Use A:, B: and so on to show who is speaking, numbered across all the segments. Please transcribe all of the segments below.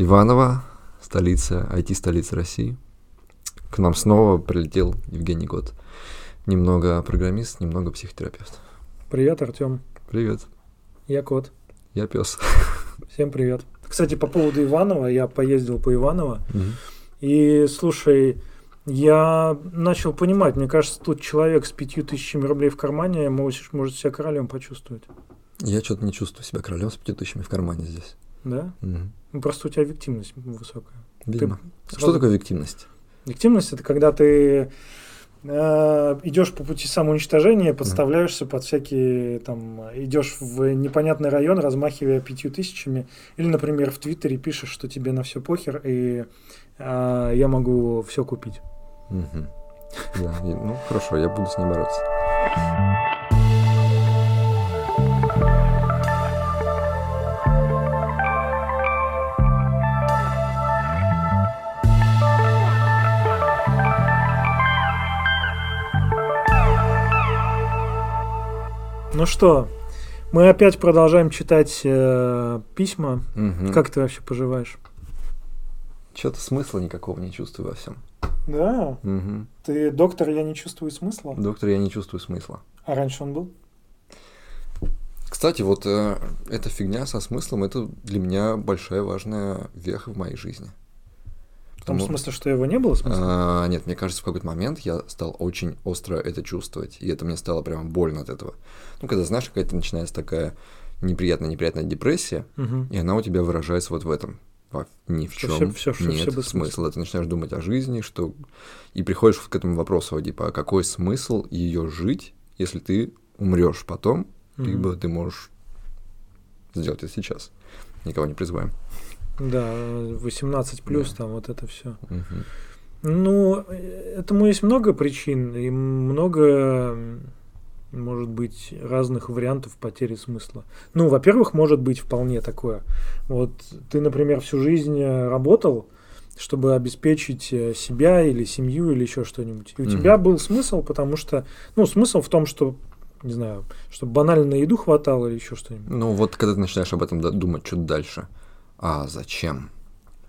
A: Иваново, столица, IT-столица России. К нам снова прилетел Евгений Год. Немного программист, немного психотерапевт.
B: Привет, Артем.
A: Привет.
B: Я кот.
A: Я пес.
B: Всем привет. Кстати, по поводу Иванова, я поездил по Иваново. И слушай, я начал понимать, мне кажется, тут человек с пятью тысячами рублей в кармане может, может себя королем почувствовать.
A: Я что-то не чувствую себя королем с пятью тысячами в кармане здесь.
B: Да?
A: Мгм.
B: Ну, просто у тебя объективность высокая.
A: Видимо. Что такое виктимность?
B: Объективность это когда ты э, идешь по пути самоуничтожения, подставляешься под всякие там, идешь в непонятный район, размахивая пятью тысячами, или, например, в Твиттере пишешь, что тебе на все похер, и э, я могу все купить.
A: Мгм. Да, ну хорошо, я буду с ней бороться.
B: Ну что, мы опять продолжаем читать э, письма. Как ты вообще поживаешь?
A: Что-то смысла никакого не чувствую во всем.
B: Да, ты доктор, я не чувствую смысла.
A: Доктор, я не чувствую смысла.
B: А раньше он был?
A: Кстати, вот э, эта фигня со смыслом, это для меня большая важная веха в моей жизни.
B: В том
A: Потому-
B: смысле, что его не было смысла?
A: А, нет, мне кажется, в какой-то момент я стал очень остро это чувствовать, и это мне стало прямо больно от этого. Ну, когда, знаешь, какая-то начинается такая неприятная-неприятная депрессия,
B: Мгм.
A: и она у тебя выражается вот в этом. Во- ни в
B: Что
A: чем
B: всё- всё- всё-
A: нет
B: всё без
A: смысла. Ты начинаешь думать о жизни, что... И приходишь к этому вопросу, типа, а какой смысл ее жить, если ты умрешь потом,
B: Мгм.
A: либо ты можешь сделать это сейчас. Никого не призываем.
B: Да, 18 плюс,
A: Да.
B: там вот это все.
A: Мгм.
B: Ну, этому есть много причин и много, может быть, разных вариантов потери смысла. Ну, во-первых, может быть вполне такое. Вот ты, например, всю жизнь э, работал, чтобы обеспечить э, себя или семью или еще что-нибудь. И у
A: Мгм.
B: тебя был смысл, потому что, ну, смысл в том, что, не знаю, чтобы банально на еду хватало или еще что-нибудь.
A: Ну, вот когда ты начинаешь об этом думать что-то дальше, а зачем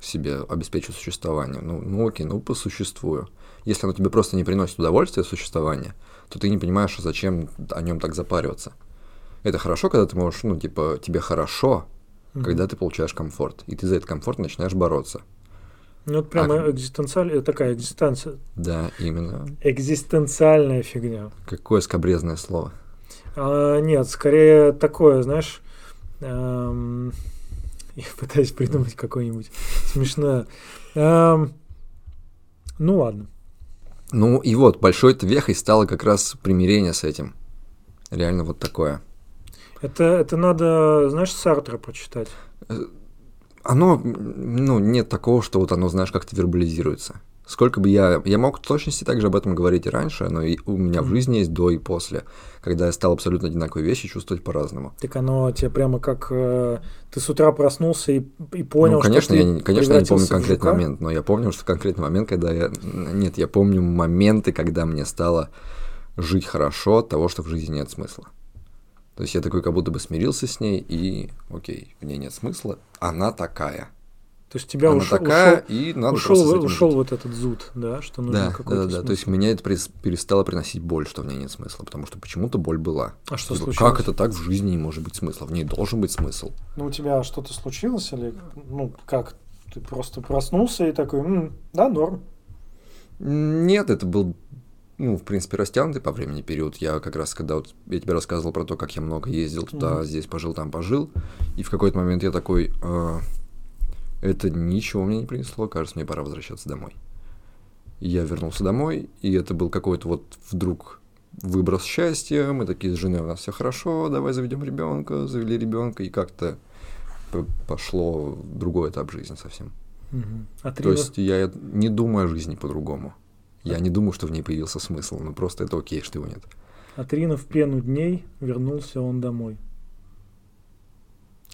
A: себе обеспечивать существование? Ну, ну окей, ну посуществую. Если оно тебе просто не приносит удовольствия существования, то ты не понимаешь, а зачем о нем так запариваться. Это хорошо, когда ты можешь, ну, типа, тебе хорошо,
B: Мгм.
A: когда ты получаешь комфорт, и ты за этот комфорт начинаешь бороться.
B: Ну, это прямо
A: А-
B: экзистенциаль... такая экзистенция...
A: Да, именно.
B: экзистенциальная фигня.
A: Какое скобрезное слово.
B: А, нет, скорее такое, знаешь, эм, я пытаюсь придумать какое-нибудь смешное. Эм, ну ладно.
A: Ну и вот, большой вехой стало как раз примирение с этим. Реально вот такое.
B: Это, это надо, знаешь, Сартра почитать.
A: Оно, м, ну, нет такого, что вот оно, знаешь, как-то вербализируется. Сколько бы я... Я мог в точности также об этом говорить и раньше, но и у меня в жизни есть до и после, когда я стал абсолютно одинаковые вещи чувствовать по-разному.
B: Так оно тебе прямо как э, ты с утра проснулся и, и понял,
A: ну, конечно,
B: что ты
A: я, не- конечно, я не помню конкретный
B: жука.
A: момент, но я помню, что конкретный момент, когда я... Нет, я помню моменты, когда мне стало жить хорошо от того, что в жизни нет смысла. То есть я такой как будто бы смирился с ней, и окей, в ней нет смысла, она такая.
B: То есть тебя
A: она
B: ушел,
A: такая,
B: ушел,
A: и надо
B: ушел, ушел
A: жить.
B: вот этот зуд, да, что нужно
A: Да, да,
B: какой-то
A: да, да. То есть меня это перестало приносить боль, что в ней нет смысла, потому что почему-то боль была.
B: А что
A: Типа,
B: случилось?
A: как это так в жизни не может быть смысла? В ней должен быть смысл.
B: Ну, у тебя что-то случилось или, ну, как? Ты просто проснулся и такой, «М, да, норм.
A: Нет, это был, ну, в принципе, растянутый по времени период. Я как раз, когда вот я тебе рассказывал про то, как я много ездил туда,
B: Мгм.
A: здесь пожил, там пожил, и в какой-то момент я такой, «А, это ничего мне не принесло, кажется, мне пора возвращаться домой. И я вернулся домой, и это был какой-то вот вдруг выброс счастья, мы такие с женой, у нас все хорошо, давай заведем ребенка, завели ребенка, и как-то пошло другой этап жизни совсем.
B: Мгм. А
A: То
B: Трина-
A: есть я не думаю о жизни по-другому. Я не думаю, что в ней появился смысл, ну просто это окей, что его нет.
B: От Рина в пену дней вернулся он домой.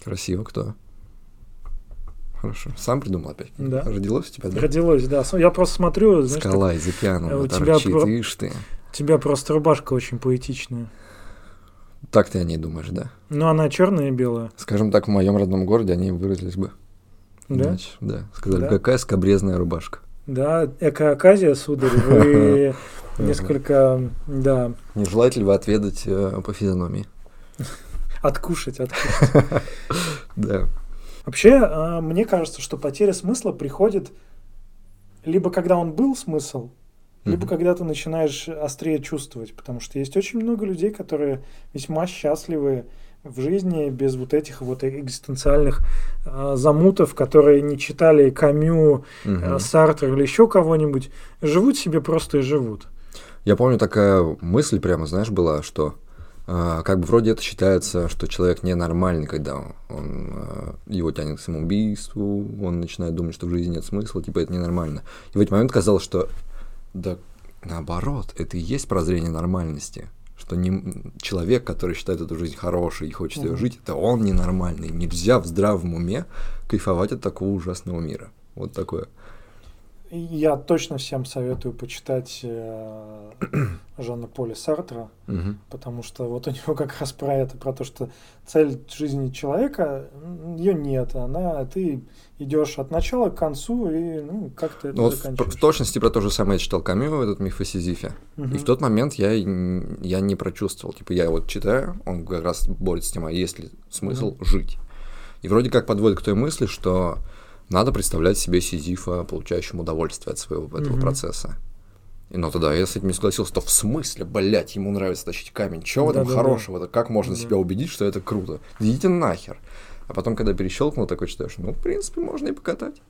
A: Красиво кто? Хорошо. Сам придумал опять?
B: Да.
A: Родилось у тебя, да?
B: Родилось, да. Я просто смотрю, знаешь, так,
A: Скала из океана,
B: э, у тебя
A: торчит,
B: про-
A: ишь ты.
B: у тебя просто рубашка очень поэтичная.
A: Так ты о ней думаешь, да?
B: Ну, она черная и белая.
A: Скажем так, в моем родном городе они выразились бы
B: Да?
A: Иначе, да. Сказали,
B: Да.
A: какая скобрезная рубашка.
B: Да, эко-оказия, сударь, вы несколько, да,
A: Не желаете ли вы отведать э, по физиономии?
B: откушать, откушать.
A: Да.
B: Вообще, а, мне кажется, что потеря смысла приходит либо когда он был смысл, либо
A: Мгм.
B: когда ты начинаешь острее чувствовать, потому что есть очень много людей, которые весьма счастливы в жизни без вот этих вот экзистенциальных а, замутов, которые не читали Камю,
A: Мгм.
B: а, Сартр или еще кого-нибудь, живут себе просто и живут.
A: Я помню, такая мысль прямо, знаешь, была, что как бы вроде это считается, что человек ненормальный, когда он, а, его тянет к самоубийству, он начинает думать, что в жизни нет смысла, типа это ненормально. И в этот момент казалось, что да наоборот, это и есть прозрение нормальности. Что не, человек, который считает эту жизнь хорошей и хочет ее
B: Мгм.
A: жить, это он ненормальный. Нельзя в здравом уме кайфовать от такого ужасного мира. Вот такое.
B: И Я точно всем советую почитать э, Жана Поля Сартра,
A: Мгм.
B: потому что вот у него как раз про это, про то, что цель жизни человека, ее нет, она, ты идешь от начала к концу и ну, как-то это
A: Ну, вот в,
B: заканчиваешь.
A: в точности про то же самое я читал Камю, этот миф о Сизифе. И
B: Мгм.
A: в тот момент я, и я не прочувствовал. Типа, я вот читаю, он как раз борется с тем, а есть ли смысл жить. И вроде как подводит к той мысли, что надо представлять себе Сизифа, получающим удовольствие от своего этого
B: Мгм.
A: процесса. И ну тогда я с этим не согласился, то в смысле, блядь, ему нравится тащить камень. Чего в этом хорошего? Это как можно
B: Да.
A: себя убедить, что это круто? Идите нахер. А потом, когда перещелкнул, такой читаешь, ну, в принципе, можно и покатать.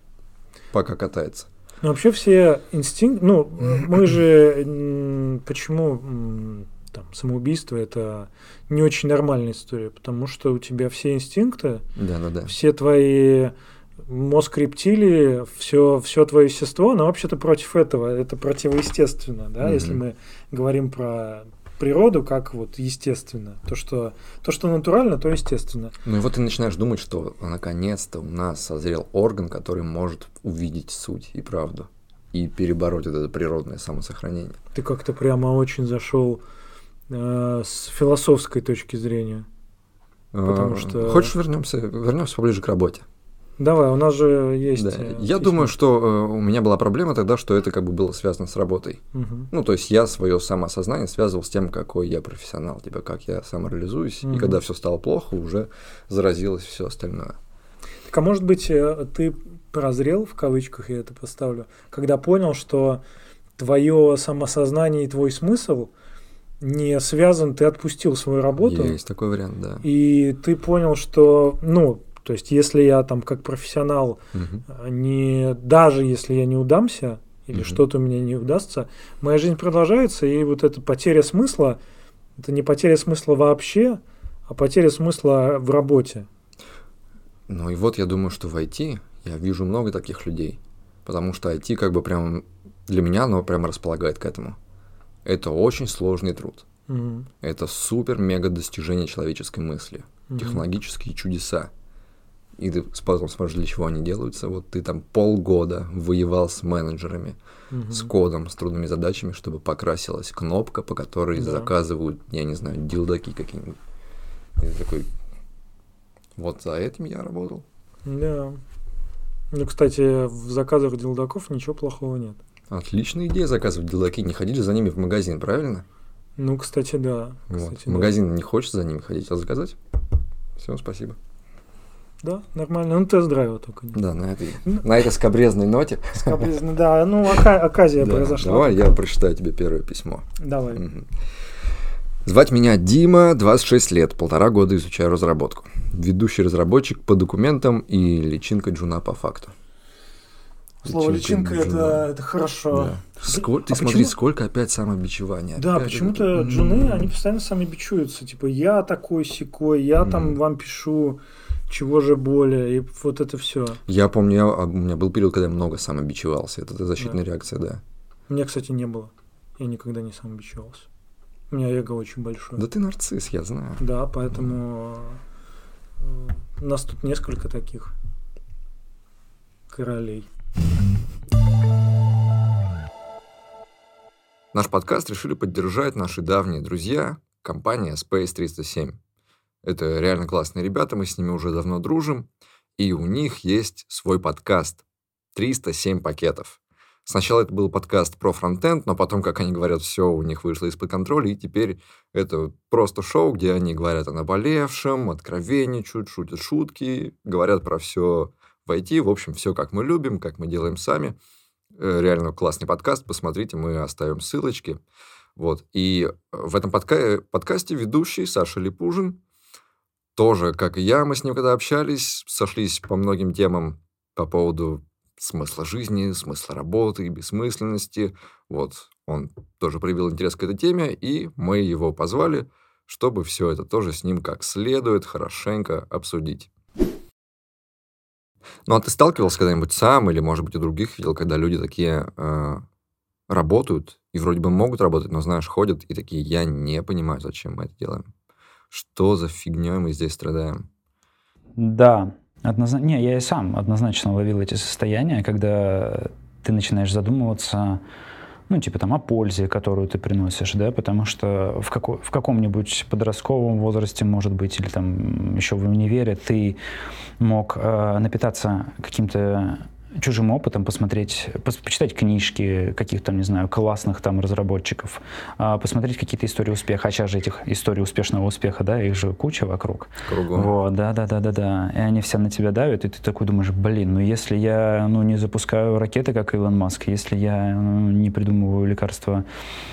A: Пока катается.
B: Ну, вообще все инстинкты, ну, мы же, почему там, самоубийство это не очень нормальная история, потому что у тебя все инстинкты,
A: Да-да-да.
B: все твои мозг рептилии, все, все твое естество, оно вообще-то против этого, это противоестественно, да,
A: Мгм.
B: если мы говорим про природу как вот естественно, то что, то, что натурально, то естественно.
A: Ну и вот ты начинаешь думать, что наконец-то у нас созрел орган, который может увидеть суть и правду и перебороть вот это природное самосохранение.
B: Ты как-то прямо очень зашел э, с философской точки зрения. Потому
A: А,
B: что-
A: Хочешь вернемся, вернемся поближе к работе?
B: Давай, у нас же есть.
A: Да.
B: э,
A: Я думаю, что э, у меня была проблема тогда, что это как бы было связано с работой.
B: Мгм.
A: Ну, то есть я свое самоосознание связывал с тем, какой я профессионал, типа как я самореализуюсь. И
B: Мгм.
A: когда все стало плохо, уже заразилось все остальное.
B: Так, а может быть, э, ты прозрел, в кавычках я это поставлю, когда понял, что твое самосознание и твой смысл не связан, ты отпустил свою работу,
A: Есть такой вариант, да.
B: и ты понял, что, ну, то есть, если я там как профессионал, э, не, даже если я не удамся, или
A: Мгм.
B: что-то у меня не удастся, моя жизнь продолжается, и вот эта потеря смысла, это не потеря смысла вообще, а потеря смысла в работе.
A: Ну и вот я думаю, что в IT я вижу много таких людей, потому что IT как бы прям для меня оно прям располагает к этому. Это очень сложный труд.
B: Мгм.
A: Это супер-мега достижение человеческой мысли.
B: Мгм.
A: Технологические чудеса. И ты потом смотришь, для чего они делаются. Вот ты там полгода воевал с менеджерами,
B: Мгм.
A: с кодом, с трудными задачами, чтобы покрасилась кнопка, по которой
B: Да.
A: заказывают, я не знаю, дилдаки какие-нибудь. И такой, вот за этим я работал.
B: Да. Ну, кстати, в заказах дилдаков ничего плохого нет.
A: Отличная идея заказывать дилдаки, не ходили за ними в магазин, правильно?
B: Ну, кстати, да.
A: Вот.
B: Кстати,
A: В
B: да.
A: магазин не хочешь за ними ходить, а заказать? Все, спасибо.
B: Да, нормально. Ну, тест-драйва только нет.
A: Да, на этой,
B: Ну.
A: на этой скобрезной ноте.
B: Скоблизно, да, ну, ока- оказия
A: Да,
B: произошла.
A: Давай я прочитаю тебе первое письмо.
B: Давай.
A: Звать меня Дима, 26 лет, полтора года изучаю разработку. Ведущий разработчик по документам и личинка джуна по факту.
B: Слово личинка
A: джуна.
B: это, это хорошо.
A: Да. Сколь- ты
B: а
A: смотри,
B: почему-
A: сколько опять самобичевания.
B: Да,
A: Опять
B: почему-то
A: это-
B: джуны, они постоянно сами бичуются. Типа, я такой секой, я там
A: Мгм.
B: вам пишу, чего же более, и вот это все.
A: Я помню, я- а, у меня был период, когда я много самобичевался. Это защитная реакция, да.
B: У меня, кстати, не было. Я никогда не сам бичевался. У меня эго очень большое.
A: Да ты нарцисс, я знаю.
B: Да, поэтому э, нас тут несколько таких королей.
A: Наш подкаст решили поддержать наши давние друзья, компания Space 307. Это реально классные ребята, мы с ними уже давно дружим. и у них есть свой подкаст. 307 пакетов. Сначала это был подкаст про фронтенд, но потом, как они говорят, все у них вышло из-под контроля, и теперь это просто шоу, где они говорят о наболевшем, откровенничают, шутят шутки, говорят про все в IT, в общем, все как мы любим, как мы делаем сами. Э, реально классный подкаст, посмотрите, мы оставим ссылочки. Вот. И в этом подка- подкасте ведущий Саша Липужин, тоже, как и я, мы с ним когда общались, сошлись по многим темам по поводу смысла жизни, смысла работы, бессмысленности. Вот, он тоже проявил интерес к этой теме, и мы его позвали, чтобы все это тоже с ним как следует хорошенько обсудить. Ну, а ты сталкивался когда-нибудь сам или, может быть, у других видел, когда люди такие э, работают и вроде бы могут работать, но, знаешь, ходят и такие, я не понимаю, зачем мы это делаем. Что за фигней мы здесь страдаем?
C: Да, однозначно. Не, я и сам однозначно ловил эти состояния, когда ты начинаешь задумываться, ну, типа там о пользе, которую ты приносишь, да, потому что в, како в каком-нибудь подростковом возрасте, может быть, или там еще в универе ты мог э, напитаться каким-то чужим опытом, посмотреть, пос, почитать книжки каких-то, не знаю, классных там разработчиков, а, посмотреть какие-то истории успеха. А сейчас же этих историй успешного успеха, да, их же куча вокруг.
A: Кругом.
C: Вот, да, да, да, да, да. И они все на тебя давят, и ты такой думаешь, блин, ну если я, ну, не запускаю ракеты, как Илон Маск, если я ну, не придумываю лекарства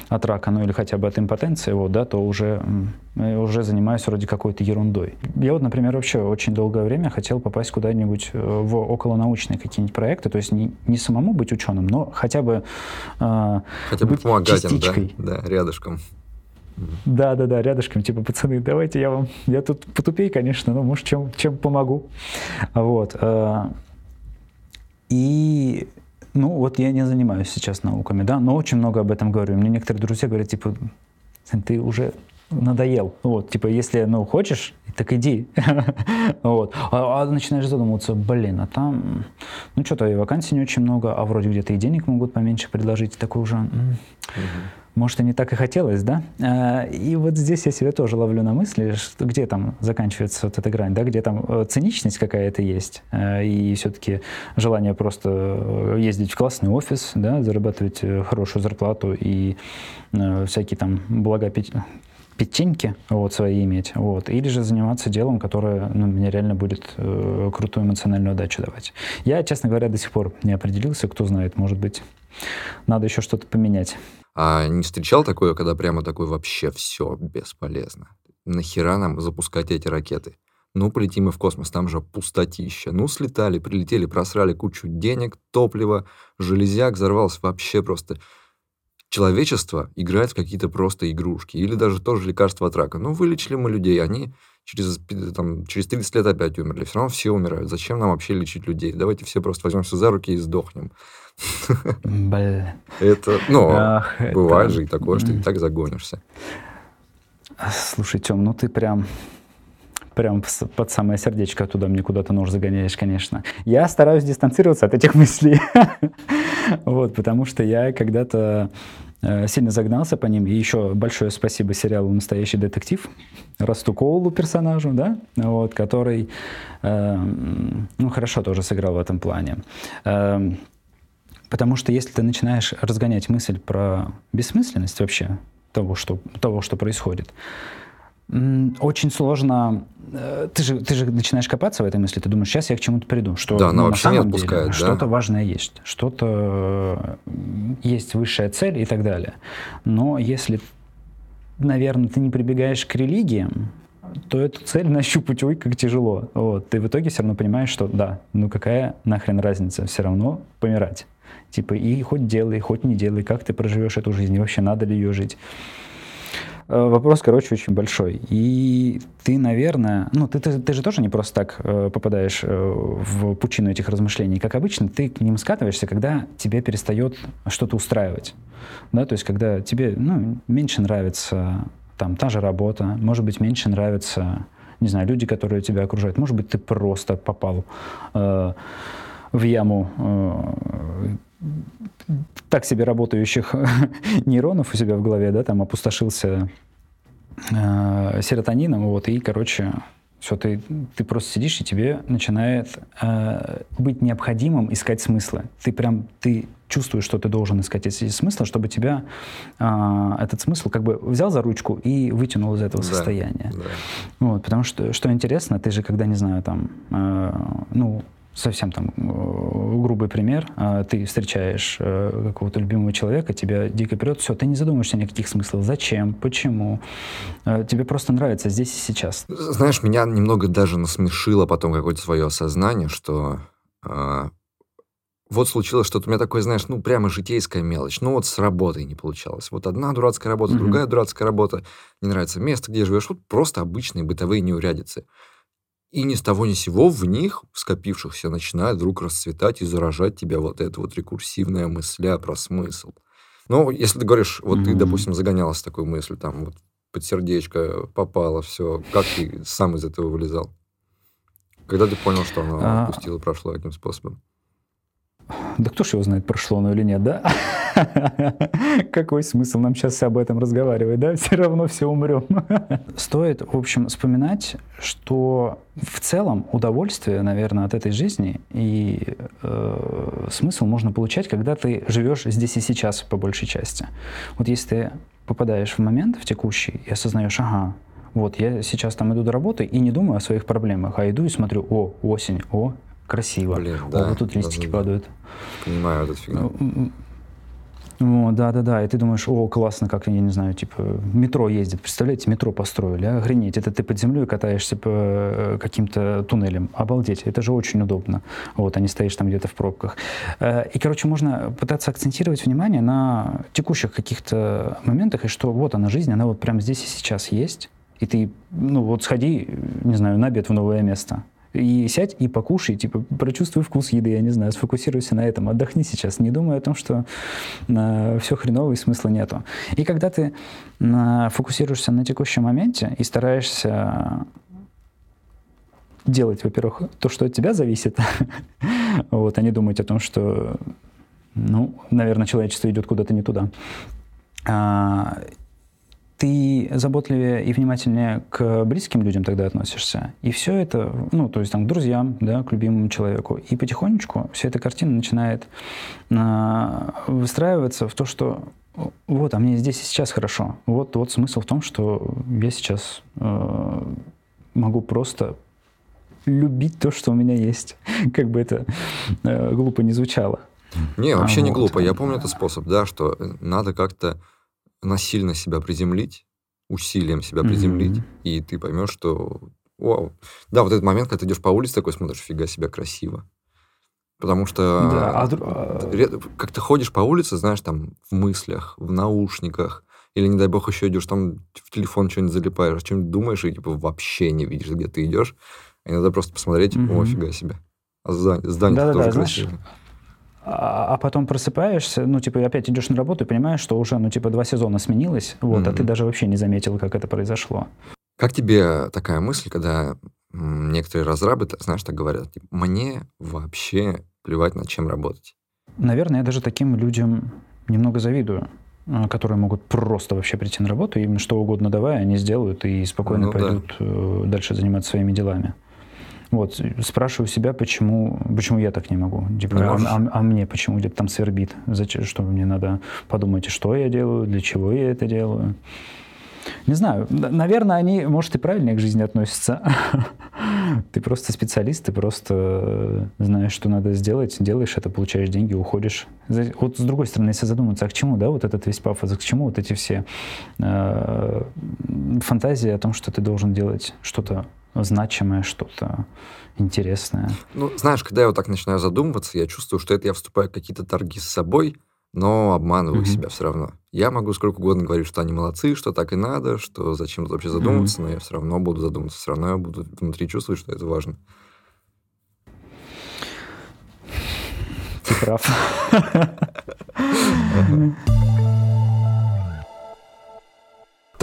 C: от рака, ну или хотя бы от импотенции, вот, да, то уже, уже занимаюсь вроде какой-то ерундой. Я вот, например, вообще очень долгое время хотел попасть куда-нибудь э, в околонаучные какие-нибудь проекты, то есть не, не самому быть ученым, но хотя бы
A: э, хотя бы помогать частичкой. им, да, да, рядышком.
C: Да, да, да, рядышком, типа, пацаны, давайте я вам, я тут потупей, конечно, но может чем, чем помогу. Вот. Э, и ну, вот я не занимаюсь сейчас науками, да, но очень много об этом говорю. Мне некоторые друзья говорят, типа, ты уже надоел. Вот, типа, если, ну, хочешь, так иди. вот. А, а начинаешь задумываться, блин, а там, ну, что-то и вакансий не очень много, а вроде где-то и денег могут поменьше предложить. Такой уже, может, и не так и хотелось, да? А, и вот здесь я себя тоже ловлю на мысли, что где там заканчивается вот эта грань, да, где там э, циничность какая-то есть, э, и все-таки желание просто э, ездить в классный офис, да, зарабатывать хорошую зарплату и всякие там блага печеньки вот, свои иметь, вот, или же заниматься делом, которое ну, мне реально будет э, крутую эмоциональную отдачу давать. Я, честно говоря, до сих пор не определился, кто знает, может быть, надо еще что-то поменять.
A: А не встречал такое, когда прямо такой вообще все бесполезно? Нахера нам запускать эти ракеты? Ну, полетим мы в космос, там же пустотища. Ну, слетали, прилетели, просрали кучу денег, топлива, железяк, взорвался вообще просто человечество играет в какие-то просто игрушки. Или даже тоже лекарство от рака. Ну, вылечили мы людей, они через, там, через 30 лет опять умерли. Все равно все умирают. Зачем нам вообще лечить людей? Давайте все просто возьмемся за руки и сдохнем. Это, ну, бывает же и такое, что ты так загонишься.
C: Слушай, Тём, ну ты прям прям под самое сердечко туда мне куда-то нож загоняешь, конечно. Я стараюсь дистанцироваться от этих мыслей. вот, потому что я когда-то э, сильно загнался по ним. И еще большое спасибо сериалу «Настоящий детектив», Расту Коулу персонажу, да, вот, который, э, ну, хорошо тоже сыграл в этом плане. Э, потому что если ты начинаешь разгонять мысль про бессмысленность вообще того, что, того, что происходит, очень сложно. Э, ты же, ты же начинаешь копаться в этой мысли, ты думаешь, сейчас я к чему-то приду, что
A: да, ну, на самом деле да?
C: что-то важное есть, что-то есть высшая цель и так далее. Но если, наверное, ты не прибегаешь к религиям, то эту цель нащупать, ой, как тяжело. Вот. Ты в итоге все равно понимаешь, что да, ну какая нахрен разница, все равно помирать. Типа и хоть делай, хоть не делай, как ты проживешь эту жизнь, и вообще надо ли ее жить. Э, вопрос, короче, очень большой. И ты, наверное, ну, ты, ты, ты же тоже не просто так э, попадаешь э, в пучину этих размышлений. Как обычно, ты к ним скатываешься, когда тебе перестает что-то устраивать. Да, то есть, когда тебе, ну, меньше нравится там та же работа, может быть, меньше нравится, не знаю, люди, которые тебя окружают. Может быть, ты просто попал э, в яму э, так себе работающих нейронов у себя в голове, да, там опустошился э, серотонином, вот, и, короче, Все, ты, ты просто сидишь, и тебе начинает э, быть необходимым искать смыслы. Ты прям, ты чувствуешь, что ты должен искать эти смыслы, чтобы тебя э, этот смысл как бы взял за ручку и вытянул из этого да, состояния. Да. Вот, потому что, что интересно, ты же когда, не знаю, там, э, ну, совсем там э, грубый пример, а ты встречаешь э, какого-то любимого человека, тебя дико прет, все, ты не задумываешься никаких смыслов, зачем, почему, э, тебе просто нравится здесь и сейчас.
A: Знаешь, меня немного даже насмешило потом какое-то свое осознание, что э, вот случилось что-то. У меня такое, знаешь, ну прямо житейская мелочь, ну вот с работой не получалось, вот одна дурацкая работа, mm-hmm. другая дурацкая работа, не нравится место, где живешь, вот просто обычные бытовые неурядицы. И ни с того ни сего в них, скопившихся, начинает вдруг расцветать и заражать тебя вот эта вот рекурсивная мысля про смысл. Ну, если ты говоришь, вот mm-hmm. ты, допустим, загонялась такой мыслью, там, вот под сердечко попало, все, как ты сам из этого вылезал? Когда ты понял, что оно а... отпустило, прошло этим способом?
C: Да кто ж его знает, прошло оно или нет, да? Какой смысл нам сейчас об этом разговаривать, да? Все равно все умрем. Стоит, в общем, вспоминать, что в целом удовольствие, наверное, от этой жизни и э, смысл можно получать, когда ты живешь здесь и сейчас по большей части. Вот если ты попадаешь в момент, в текущий, и осознаешь, ага, вот я сейчас там иду до работы и не думаю о своих проблемах, а иду и смотрю, о, осень, о, красиво. Блин, да. О, вот тут листики да, падают.
A: Понимаю эту фигню.
C: Вот, да, да, да. И ты думаешь, о, классно, как, я не знаю, типа, метро ездит. Представляете, метро построили, а? охренеть. Это ты под землей катаешься по э, каким-то туннелям. Обалдеть, это же очень удобно. Вот, а не стоишь там где-то в пробках. Э, и, короче, можно пытаться акцентировать внимание на текущих каких-то моментах, и что вот она жизнь, она вот прямо здесь и сейчас есть. И ты, ну вот сходи, не знаю, на обед в новое место и сядь и покушай, типа, прочувствуй вкус еды, я не знаю, сфокусируйся на этом, отдохни сейчас, не думай о том, что э, все хреново и смысла нету. И когда ты э, фокусируешься на текущем моменте и стараешься делать, во-первых, то, что от тебя зависит, вот, а не думать о том, что, ну, наверное, человечество идет куда-то не туда. А, ты заботливее и внимательнее к близким людям тогда относишься. И все это, ну, то есть там к друзьям, да, к любимому человеку. И потихонечку вся эта картина начинает э, выстраиваться в то, что вот, а мне здесь и сейчас хорошо. Вот, вот смысл в том, что я сейчас э, могу просто любить то, что у меня есть. Как бы это э, глупо не звучало.
A: Не, вообще а, не вот. глупо. Я помню этот способ, да, что надо как-то насильно себя приземлить, усилием себя приземлить, mm-hmm. и ты поймешь, что вау. Да, вот этот момент, когда ты идешь по улице, такой смотришь, фига себя красиво. Потому что да, а... а как ты ходишь по улице, знаешь, там в мыслях, в наушниках, или, не дай бог, еще идешь там в телефон что-нибудь залипаешь, о чем думаешь, и типа вообще не видишь, где ты идешь. А иногда просто посмотреть, mm-hmm. о, фига себе. А здание, здание да, тоже да, красивое. Знаешь,
C: а, а потом просыпаешься, ну, типа, опять идешь на работу и понимаешь, что уже, ну, типа, два сезона сменилось, вот, mm-hmm. а ты даже вообще не заметил, как это произошло.
A: Как тебе такая мысль, когда некоторые разрабы, знаешь, так говорят, типа, мне вообще плевать, над чем работать?
C: Наверное, я даже таким людям немного завидую а, которые могут просто вообще прийти на работу, им что угодно давая, они сделают и спокойно ну, пойдут да. Э, дальше заниматься своими делами. Вот, спрашиваю себя, почему, почему я так не могу. Типа, а, а, а мне почему где-то там свербит? Зачем, что мне надо подумать, что я делаю, для чего я это делаю? Не знаю, наверное, они, может, и правильнее к жизни относятся. Ты просто специалист, ты просто знаешь, что надо сделать, делаешь это, получаешь деньги, уходишь. Вот с другой стороны, если задуматься, а к чему, да, вот этот весь пафос, а к чему вот эти все э, фантазии о том, что ты должен делать что-то значимое, что-то интересное.
A: Ну, знаешь, когда я вот так начинаю задумываться, я чувствую, что это я вступаю в какие-то торги с собой, но обманываю mm-hmm. себя все равно. Я могу сколько угодно говорить, что они молодцы, что так и надо, что зачем вообще задумываться, mm-hmm. но я все равно буду задумываться, все равно я буду внутри чувствовать, что это важно.
C: Ты прав.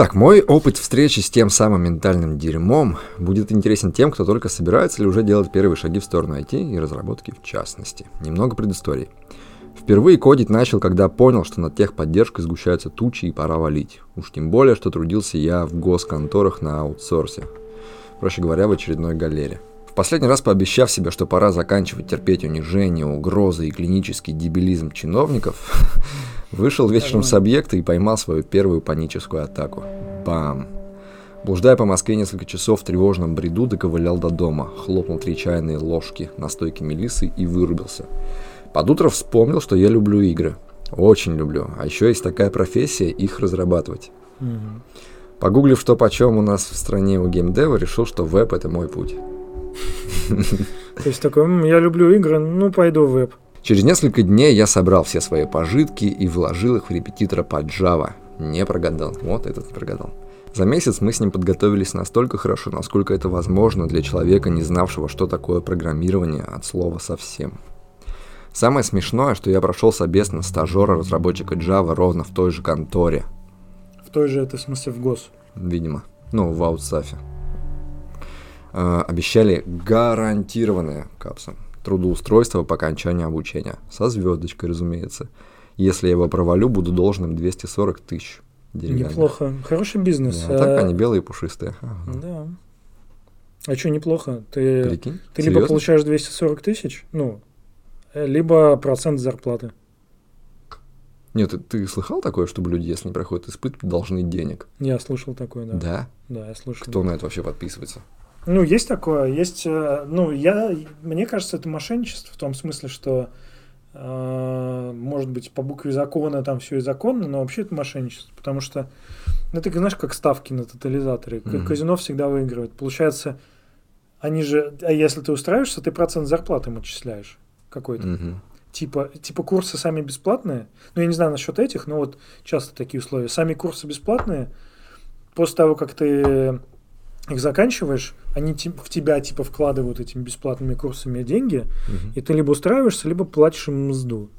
A: Так, мой опыт встречи с тем самым ментальным дерьмом будет интересен тем, кто только собирается или уже делает первые шаги в сторону IT и разработки в частности. Немного предыстории. Впервые кодить начал, когда понял, что над техподдержкой сгущаются тучи и пора валить. Уж тем более, что трудился я в госконторах на аутсорсе. Проще говоря, в очередной галере. В последний раз пообещав себе, что пора заканчивать терпеть унижение, угрозы и клинический дебилизм чиновников, вышел вечером с объекта и поймал свою первую паническую атаку. Бам! Блуждая по Москве несколько часов в тревожном бреду, доковылял до дома, хлопнул три чайные ложки на стойке мелисы и вырубился. Под утро вспомнил, что я люблю игры. Очень люблю. А еще есть такая профессия их разрабатывать.
B: Мгм.
A: Погуглив, что почем у нас в стране у геймдева, решил, что веб это мой путь.
B: То есть такой, «М, я люблю игры, ну пойду в веб.
A: Через несколько дней я собрал все свои пожитки и вложил их в репетитора по Java. Не прогадал. Вот этот не прогадал. За месяц мы с ним подготовились настолько хорошо, насколько это возможно для человека, не знавшего, что такое программирование от слова совсем. Самое смешное, что я прошел собес на стажера-разработчика Java ровно в той же конторе,
B: В той же, это в смысле в ГОС.
A: видимо, ну, в аутсафе. Э, обещали гарантированное капсом трудоустройство по окончанию обучения. Со звездочкой, разумеется. Если я его провалю, буду должным 240 тысяч деревянных.
B: Неплохо. Хороший бизнес.
A: Да, а так они белые и пушистые. Ага.
B: Да. А что, неплохо? Ты,
A: Прикинь?
B: ты либо получаешь 240 тысяч, ну, э, либо процент зарплаты.
A: Нет, ты, ты слыхал такое, чтобы люди, если не проходят испыт, должны денег?
B: Я слышал такое, да.
A: Да?
B: Да, я слышал.
A: Кто на это вообще подписывается?
B: Ну, есть такое, есть, э, ну, я, мне кажется, это мошенничество в том смысле, что, э, может быть, по букве закона там все и законно, но вообще это мошенничество, потому что, ну, это, знаешь, как ставки на тотализаторе,
A: Мгм.
B: казино всегда выигрывает. Получается, они же, а если ты устраиваешься, ты процент зарплаты им отчисляешь какой-то.
A: Мгм.
B: Типа, типа курсы сами бесплатные. Ну, я не знаю насчет этих, но вот часто такие условия. Сами курсы бесплатные. После того, как ты их заканчиваешь, они в тебя типа вкладывают этими бесплатными курсами деньги,
A: Мгм.
B: и ты либо устраиваешься, либо платишь им мзду.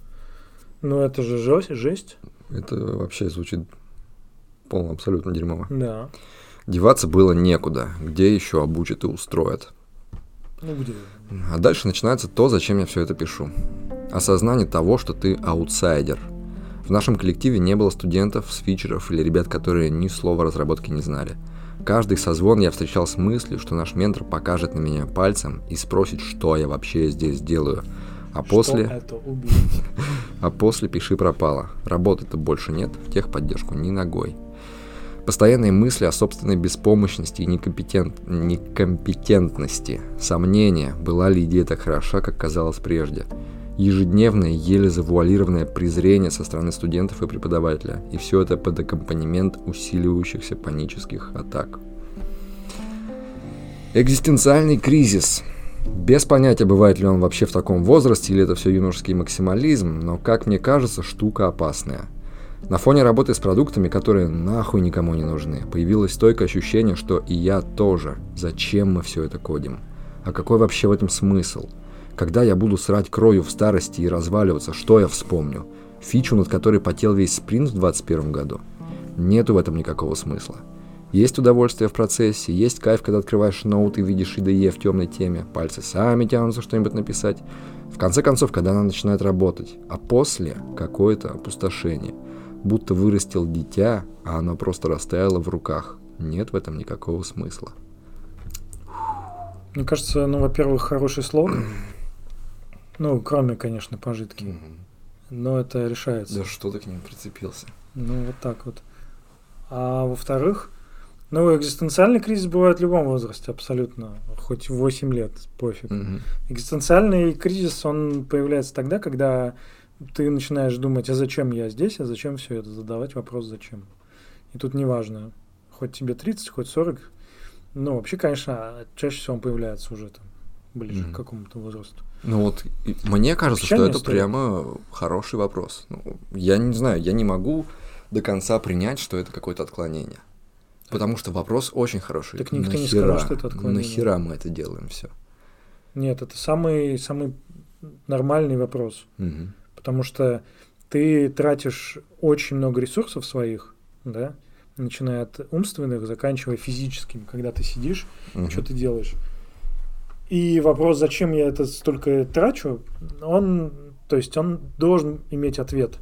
B: Ну, это же жесть. жесть.
A: Это вообще звучит полно абсолютно дерьмово.
B: Да.
A: Деваться было некуда. Где еще обучат и устроят?
B: Ну, где?
A: А дальше начинается то, зачем я все это пишу. Осознание того, что ты аутсайдер. В нашем коллективе не было студентов, свитчеров или ребят, которые ни слова разработки не знали. Каждый созвон я встречал с мыслью, что наш ментор покажет на меня пальцем и спросит, что я вообще здесь делаю. А после,
B: Что
A: а после пиши пропало. Работы-то больше нет, в техподдержку ни ногой. Постоянные мысли о собственной беспомощности и некомпетент... некомпетентности. Сомнения, была ли идея так хороша, как казалось прежде. Ежедневное, еле завуалированное презрение со стороны студентов и преподавателя. И все это под аккомпанемент усиливающихся панических атак. Экзистенциальный кризис. Без понятия, бывает ли он вообще в таком возрасте, или это все юношеский максимализм, но, как мне кажется, штука опасная. На фоне работы с продуктами, которые нахуй никому не нужны, появилось стойкое ощущение, что и я тоже. Зачем мы все это кодим? А какой вообще в этом смысл? Когда я буду срать кровью в старости и разваливаться, что я вспомню? Фичу, над которой потел весь спринт в 2021 году? Нету в этом никакого смысла. Есть удовольствие в процессе, есть кайф, когда открываешь ноут и видишь IDE в темной теме, пальцы сами тянутся что-нибудь написать. В конце концов, когда она начинает работать, а после какое-то опустошение. Будто вырастил дитя, а оно просто растаяло в руках. Нет в этом никакого смысла.
B: Мне кажется, ну, во-первых, хороший слог. Ну, кроме, конечно, пожитки. Но это решается.
A: что ты к ним прицепился?
B: Ну, вот так вот. А во-вторых, ну, экзистенциальный кризис бывает в любом возрасте, абсолютно. Хоть в 8 лет, пофиг. Экзистенциальный кризис, он появляется тогда, когда ты начинаешь думать, а зачем я здесь, а зачем все это, задавать вопрос зачем. И тут неважно, хоть тебе 30, хоть 40, ну, вообще, конечно, чаще всего он появляется уже там, ближе
A: Мгм.
B: к какому-то возрасту.
A: Ну вот, мне кажется, что
B: Печальная
A: это
B: история.
A: прямо хороший вопрос. Ну, я не знаю, я не могу до конца принять, что это какое-то отклонение. Потому что вопрос очень хороший.
B: Так никто не
A: Нахера?
B: сказал, что это отклонение.
A: Нахера мы это делаем все?
B: Нет, это самый, самый нормальный вопрос. Потому что ты тратишь очень много ресурсов своих, да, начиная от умственных, заканчивая физическими, когда ты сидишь, что ты делаешь. И вопрос, зачем я это столько трачу, он, то есть он должен иметь ответ.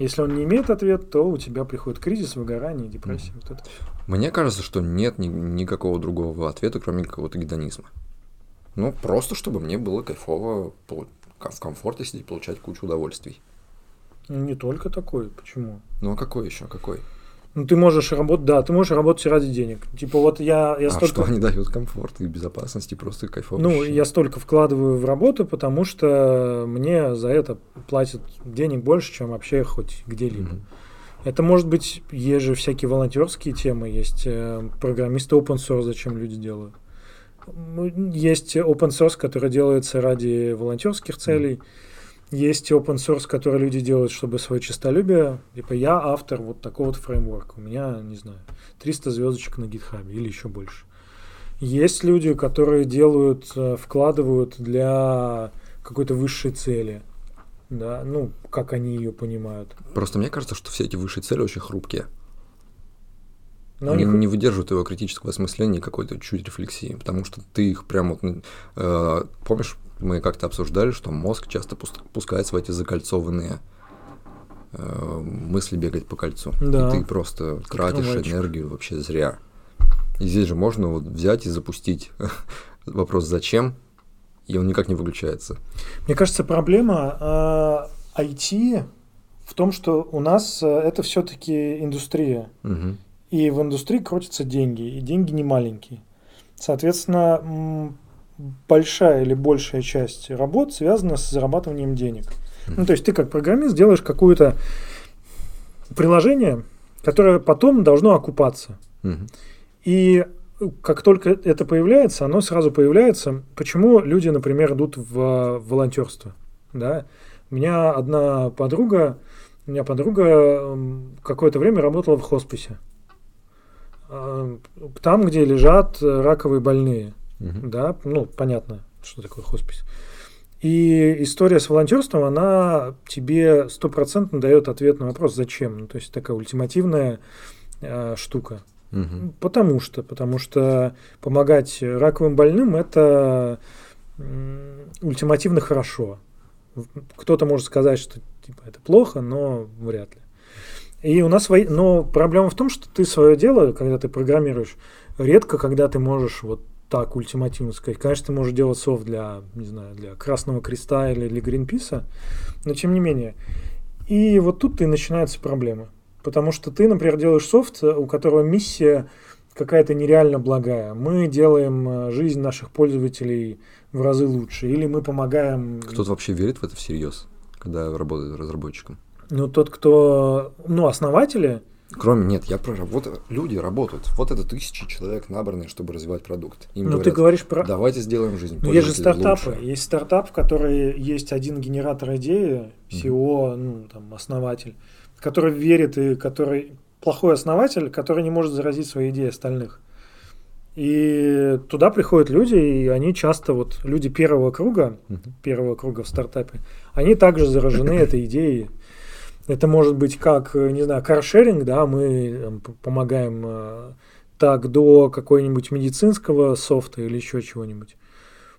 B: Если он не имеет ответ, то у тебя приходит кризис, выгорание, депрессия. Вот это.
A: Мне кажется, что нет ни- никакого другого ответа, кроме какого-то гедонизма. Ну, просто чтобы мне было кайфово в комфорте сидеть, получать кучу удовольствий.
B: Не только такой. Почему?
A: Ну, а какой еще? Какой?
B: Ну, ты можешь работать, да, ты можешь работать ради денег. Типа, вот я, я
A: а
B: столько...
A: что они дают комфорт и безопасность, и просто кайфово.
B: Ну, я столько вкладываю в работу, потому что мне за это платят денег больше, чем вообще хоть где-либо. Это может быть, есть же всякие волонтерские темы, есть э, программисты open source, зачем люди делают. Есть open source, который делается ради волонтерских целей. Есть open source, который люди делают, чтобы свое честолюбие. Типа я автор вот такого-то фреймворка. У меня, не знаю, 300 звездочек на гитхабе или еще больше. Есть люди, которые делают, э, вкладывают для какой-то высшей цели. Да, ну, как они ее понимают.
A: Просто мне кажется, что все эти высшие цели очень хрупкие.
B: Но
A: они не выдерживают его критического осмысления и какой-то чуть рефлексии, потому что ты их прям вот... э, помнишь, мы как-то обсуждали, что мозг часто пус- пускается в эти закольцованные э, мысли бегать по кольцу.
B: Да.
A: И ты просто тратишь
B: трамвайчик.
A: энергию вообще зря. И здесь же можно вот взять и запустить вопрос «зачем?», и он никак не выключается.
B: Мне кажется, проблема э, IT в том, что у нас э, это все-таки индустрия.
A: Мгм.
B: И в индустрии крутятся деньги, и деньги не маленькие. Соответственно, большая или большая часть работ связана с зарабатыванием денег. Ну, то есть ты как программист делаешь какое-то приложение, которое потом должно окупаться. И как только это появляется, оно сразу появляется. Почему люди, например, идут в волонтерство? Да? У меня одна подруга, у меня подруга м, какое-то время работала в хосписе. А, Там, где лежат э, раковые больные.
A: Мгм.
B: Да, ну, понятно, что такое хоспис. И история с волонтерством, она тебе стопроцентно дает ответ на вопрос, зачем. Ну, то есть такая ультимативная э, штука.
A: Мгм.
B: Потому что, потому что помогать раковым больным это ультимативно хорошо. Кто-то может сказать, что типа это плохо, но вряд ли. И у нас, во- но проблема в том, что ты свое дело, когда ты программируешь, редко, когда ты можешь вот так ультимативно сказать. Конечно, ты можешь делать софт для, не знаю, для Красного Креста или для Гринписа, но тем не менее. И вот тут и начинается проблема. Потому что ты, например, делаешь софт, э, у которого миссия какая-то нереально благая. Мы делаем э, жизнь наших пользователей в разы лучше. Или мы помогаем...
A: Кто-то вообще верит в это всерьез, когда работает разработчиком?
B: Ну, тот, кто... Ну, основатели...
A: Кроме, нет, я про работу. Люди работают. Вот это тысячи человек набранные, чтобы развивать продукт. Им
B: Ну,
A: говорят,
B: ты говоришь про...
A: давайте сделаем жизнь
B: Ну, есть же стартапы.
A: лучше».
B: Есть стартап, в который есть один генератор идеи, SEO, ну, там, основатель, который верит и который плохой основатель, который не может заразить свои идеи остальных. И туда приходят люди, и они часто, вот люди первого круга,
A: Мгм.
B: первого круга в стартапе, они также заражены этой идеей. Это может быть как, э, не знаю, каршеринг, да, мы там, помогаем э, так до какой-нибудь медицинского софта или еще чего-нибудь.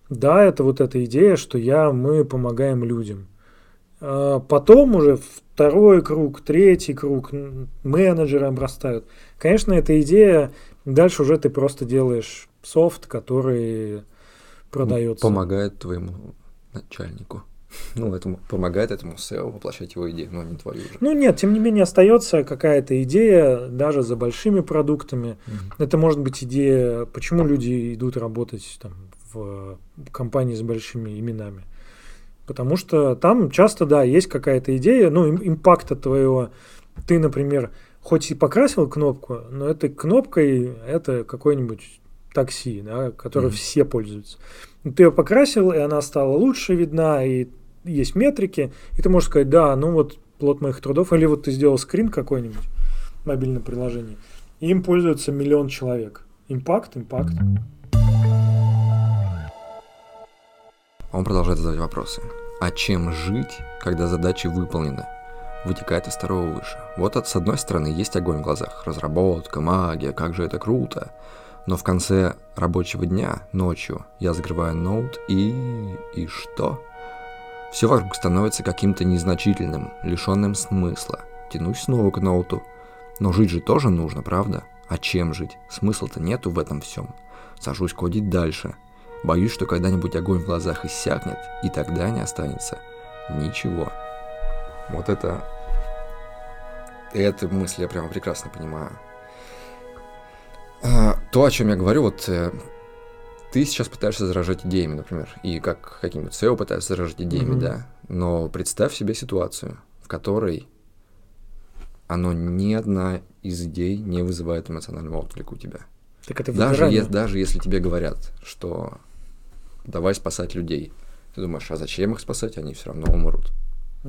B: Да, это вот эта идея, что я, мы помогаем людям. А Потом уже второй круг, третий круг, менеджеры обрастают. Конечно, эта идея, дальше уже ты просто делаешь софт, который продается.
A: Помогает твоему начальнику. Ну, этому помогает этому SEO воплощать его идею, но не твою же.
B: Ну нет, тем не менее остается какая-то идея, даже за большими продуктами. Это может быть идея, почему люди идут работать там, в компании с большими именами. Потому что там часто, да, есть какая-то идея, ну, им- импакта твоего. Ты, например, хоть и покрасил кнопку, но этой кнопкой это какой-нибудь такси, да, которым
A: Мгм.
B: все пользуются. Ты ее покрасил, и она стала лучше видна, и есть метрики, и ты можешь сказать, да, ну вот плод моих трудов, или вот ты сделал скрин какой-нибудь, мобильное приложение, и им пользуется миллион человек. Импакт, импакт.
A: Он продолжает задавать вопросы. А чем жить, когда задачи выполнены? Вытекает из второго выше. Вот от, с одной стороны есть огонь в глазах. Разработка, магия, как же это круто. Но в конце рабочего дня, ночью, я закрываю ноут и... И что? Все вокруг становится каким-то незначительным, лишенным смысла. Тянусь снова к ноуту. Но жить же тоже нужно, правда? А чем жить? Смысла-то нету в этом всем. Сажусь кодить дальше. Боюсь, что когда-нибудь огонь в глазах иссякнет, и тогда не останется ничего. Вот это... Эту мысль я прямо прекрасно понимаю. А, то, о чем я говорю, вот э, ты сейчас пытаешься заражать идеями, например, и как каким-нибудь SEO пытаешься заражать идеями,
B: Мгм.
A: да. Но представь себе ситуацию, в которой оно ни одна из идей не вызывает эмоционального отклика у тебя.
B: Так это
A: Даже, е- даже если тебе говорят, что давай спасать людей, ты думаешь, а зачем их спасать, они все равно умрут.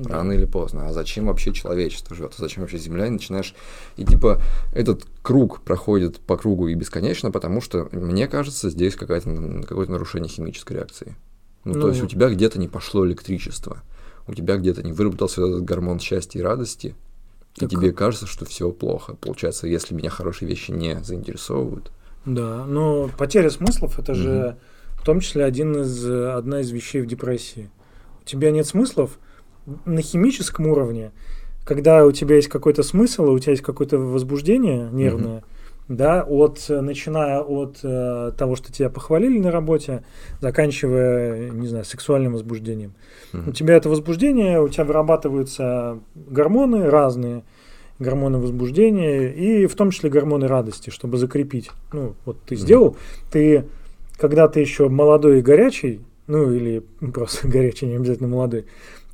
B: Да.
A: Рано или поздно. А зачем вообще человечество живет? А зачем вообще Земля? И начинаешь... И типа этот круг проходит по кругу и бесконечно, потому что, мне кажется, здесь какая-то, н- какое-то нарушение химической реакции. Ну,
B: Ну,
A: то есть у тебя где-то не пошло электричество, у тебя где-то не выработался этот гормон счастья и радости, и
B: Так-
A: тебе кажется, что все плохо. Получается, если меня хорошие вещи не заинтересовывают,
B: Да, но потеря смыслов это же в том числе один из, одна из вещей в депрессии. У тебя нет смыслов на химическом уровне, когда у тебя есть какой-то смысл, у тебя есть какое-то возбуждение нервное, да, от, начиная от э, того, что тебя похвалили на работе, заканчивая, не знаю, сексуальным возбуждением.
A: Мгм.
B: У тебя это возбуждение, у тебя вырабатываются гормоны разные, гормоны возбуждения и в том числе гормоны радости, чтобы закрепить. Ну, вот ты сделал, ты, когда ты еще молодой и горячий, ну или просто горячий, не обязательно молодой,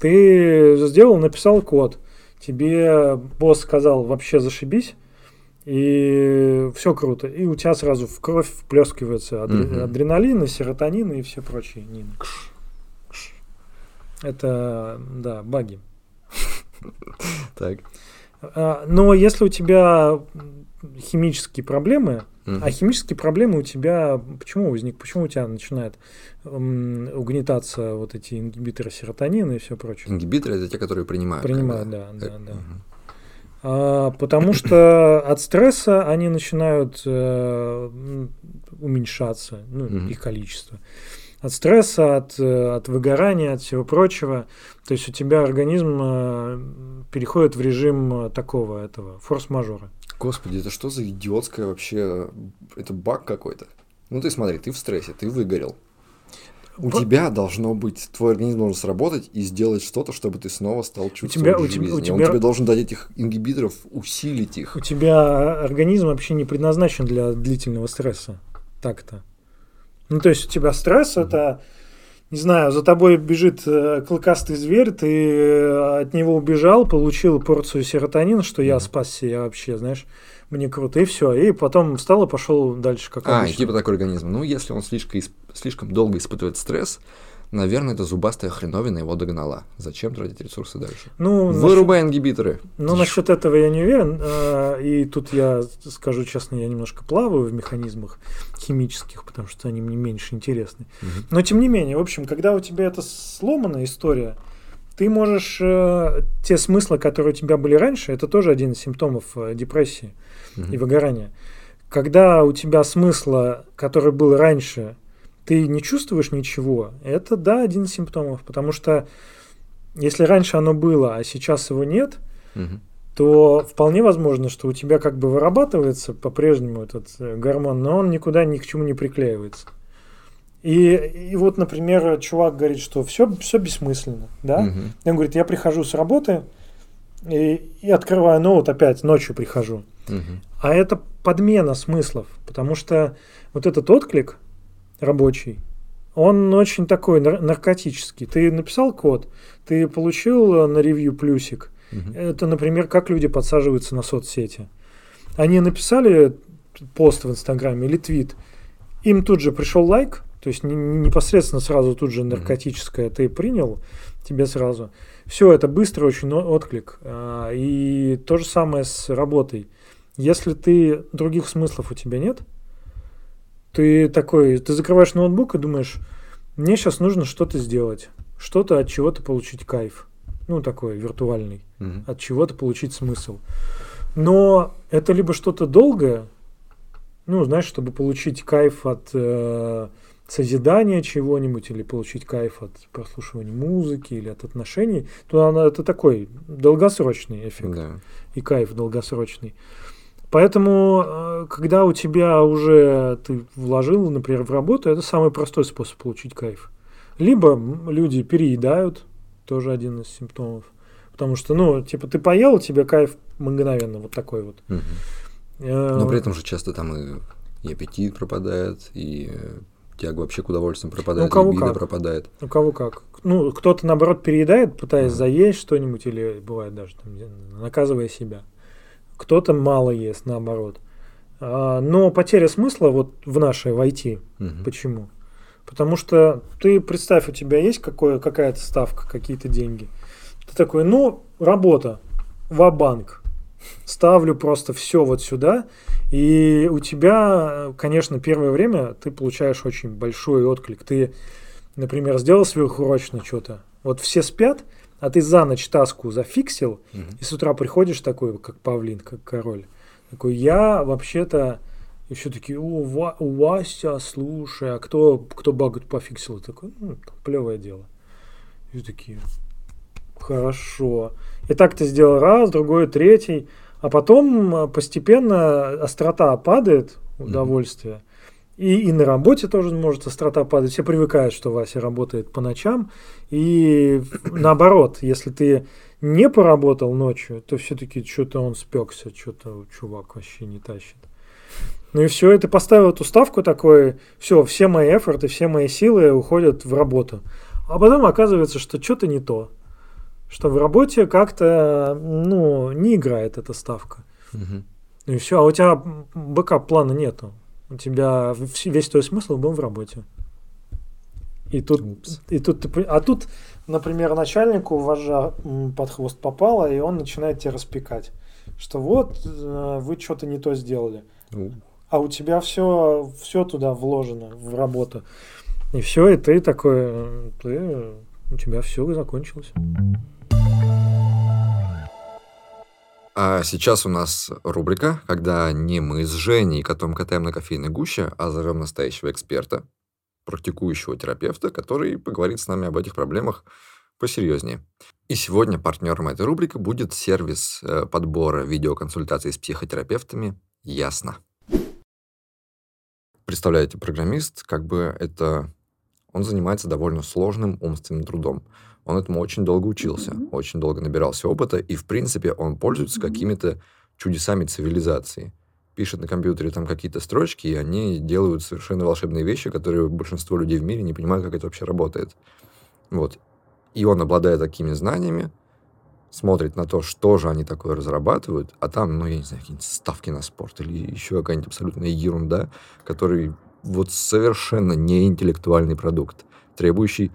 B: ты сделал, написал код, тебе босс сказал вообще зашибись, и все круто. И у тебя сразу в кровь вплескивается адре-
A: Мгм.
B: адреналин, и серотонин и все прочие. нины. Это, да, баги.
A: так.
B: А, Но если у тебя химические проблемы, а химические проблемы у тебя почему возник, почему у тебя начинает угнетаться вот эти ингибиторы серотонина и все прочее?
A: Ингибиторы это те, которые принимают.
B: Принимают,
A: когда-
B: да, да,
A: э,
B: да. А, потому что от стресса они начинают э, уменьшаться, ну, их количество. От стресса, от, э, от выгорания, от всего прочего. То есть у тебя организм э, переходит в режим э, такого этого форс-мажора.
A: Господи, это что за идиотское вообще... Это баг какой-то. Ну ты смотри, ты в стрессе, ты выгорел. У
B: Ба-
A: тебя должно быть, твой организм должен сработать и сделать что-то, чтобы ты снова стал чувствовать
B: тебя- у тебя-
A: жизнь.
B: у
A: И Он
B: тебя-
A: тебе должен дать этих ингибиторов, усилить их.
B: У тебя организм вообще не предназначен для длительного стресса. Так-то. Ну, то есть у тебя стресс это, не знаю, за тобой бежит э, клыкастый зверь, ты э, от него убежал, получил порцию серотонина, что я спасся, я вообще, знаешь, мне круто, и все. И потом встал и пошел дальше, как
A: А,
B: обычно.
A: типа такой организм. Ну, если он слишком, слишком долго испытывает стресс, наверное, это зубастая хреновина его догнала. Зачем тратить ресурсы дальше?
B: Ну, насчет-
A: Вырубай ингибиторы.
B: Ну, насчет этого я не уверен. а, И тут я скажу честно, я немножко плаваю в механизмах химических, потому что они мне меньше интересны.
A: Мгм.
B: Но тем не менее, в общем, когда у тебя это сломанная история, ты можешь э, те смыслы, которые у тебя были раньше, это тоже один из симптомов э, депрессии
A: Мгм.
B: и выгорания. Когда у тебя смысла, который был раньше, ты не чувствуешь ничего, это да, один из симптомов. Потому что если раньше оно было, а сейчас его нет,
A: Мгм.
B: то вполне возможно, что у тебя как бы вырабатывается по-прежнему этот э, гормон, но он никуда ни к чему не приклеивается. И, и вот, например, чувак говорит, что все, все бессмысленно, да? И Он говорит, я прихожу с работы и, и открываю ноут опять, ночью прихожу.
A: Мгм.
B: А это подмена смыслов, потому что вот этот отклик рабочий, он очень такой нар- наркотический. Ты написал код, ты получил э, на ревью плюсик,
A: Мгм.
B: это, например, как люди подсаживаются на соцсети. Они написали пост в Инстаграме или твит, им тут же пришел лайк, то есть не- не- непосредственно сразу тут же наркотическое ты принял, тебе сразу. Все, это быстро очень отклик. А, И то же самое с работой. Если ты других смыслов у тебя нет, ты такой, ты закрываешь ноутбук и думаешь, мне сейчас нужно что-то сделать, что-то от чего-то получить кайф. Ну, такой виртуальный
A: Мгм.
B: от чего-то получить смысл. Но это либо что-то долгое, ну, знаешь, чтобы получить кайф от, э, созидания чего-нибудь или получить кайф от прослушивания музыки или от отношений, то она, это такой долгосрочный эффект
A: Да.
B: и кайф долгосрочный. Поэтому, э, когда у тебя уже ты вложил, например, в работу, это самый простой способ получить кайф. Либо люди переедают, тоже один из симптомов. Потому что, ну, типа, ты поел, у тебя кайф мгновенно вот такой вот. Э,
A: Но при этом же часто там и, и аппетит пропадает, и тяга вообще к удовольствиям пропадает,
B: Ну, кого
A: либидо
B: как.
A: пропадает.
B: У кого как. Ну, кто-то, наоборот, переедает, пытаясь
A: Ага.
B: заесть что-нибудь, или бывает даже там, наказывая себя. Кто-то мало ест, наоборот. А, но потеря смысла вот в нашей в IT.
A: Мгм.
B: Почему? Потому что ты представь, у тебя есть какое, какая-то ставка, какие-то деньги. Ты такой, ну, работа, ва-банк. Ставлю просто все вот сюда. И у тебя, конечно, первое время ты получаешь очень большой отклик. Ты, например, сделал сверхурочно что-то. Вот все спят, а ты за ночь таску зафиксил,
A: Мгм.
B: и с утра приходишь такой, как павлин, как король. Такой, я вообще-то... Все такие, о, Ва- Вася, слушай, а кто, кто баг пофиксил? Такой, ну, плевое дело. И такие, хорошо. И так ты сделал раз, другой, третий. А потом э, постепенно острота падает, удовольствие. И, и на работе тоже может острота падать. Все привыкают, что Вася работает по ночам. И наоборот, если ты не поработал ночью, то все-таки что-то он спекся, что-то чувак вообще не тащит. Ну и все, и ты поставил эту ставку такой, все, все мои эфорты, все мои силы уходят в работу. А потом оказывается, что что-то не то. Что в работе как-то, ну, не играет эта ставка. Ну и все, а у тебя бэкап-плана нету. У тебя весь твой смысл был в работе. И тут,
A: Упс.
B: и тут ты, а тут, например, начальнику вожа под хвост попало, и он начинает тебя распекать, что вот э, вы что-то не то сделали,
A: У,
B: а у тебя все, все туда вложено в работу, и все, и ты такой, э, ты, у тебя все закончилось.
A: А сейчас у нас рубрика, когда не мы с Женей котом катаем на кофейной гуще, а зовем настоящего эксперта, практикующего терапевта, который поговорит с нами об этих проблемах посерьезнее. И сегодня партнером этой рубрики будет сервис э, подбора видеоконсультаций с психотерапевтами «Ясно». Представляете, программист, как бы это... Он занимается довольно сложным умственным трудом. Он этому очень долго учился,
D: Мгм.
A: очень долго набирался опыта, и, в принципе, он пользуется
D: Мгм.
A: какими-то чудесами цивилизации. Пишет на компьютере там какие-то строчки, и они делают совершенно волшебные вещи, которые большинство людей в мире не понимают, как это вообще работает. Вот. И он, обладая такими знаниями, смотрит на то, что же они такое разрабатывают, а там, ну, я не знаю, какие-нибудь ставки на спорт или еще какая-нибудь абсолютная ерунда, который вот совершенно не интеллектуальный продукт, требующий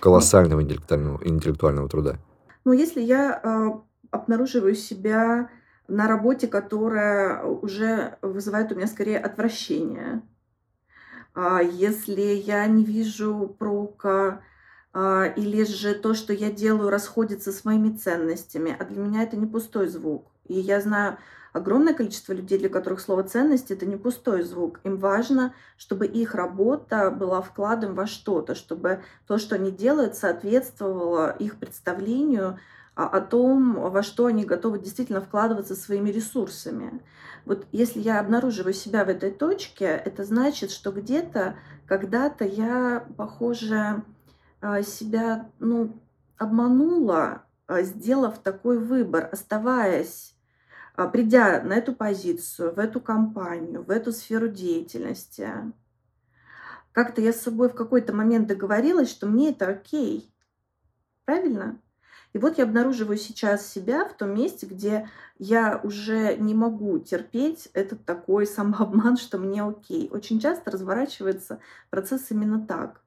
A: колоссального интеллектуального, интеллектуального труда.
D: Но если я э, обнаруживаю себя на работе, которая уже вызывает у меня скорее отвращение, а если я не вижу прока, а, или же то, что я делаю, расходится с моими ценностями, а для меня это не пустой звук. И я знаю огромное количество людей, для которых слово ценность это не пустой звук. Им важно, чтобы их работа была вкладом во что-то, чтобы то, что они делают, соответствовало их представлению о, том, во что они готовы действительно вкладываться своими ресурсами. Вот если я обнаруживаю себя в этой точке, это значит, что где-то, когда-то я, похоже, а, себя ну, обманула, а, сделав такой выбор, оставаясь, придя на эту позицию, в эту компанию, в эту сферу деятельности. Как-то я с собой в какой-то момент договорилась, что мне это окей. Правильно? И вот я обнаруживаю сейчас себя в том месте, где я уже не могу терпеть этот такой самообман, что мне окей. Очень часто разворачивается процесс именно так.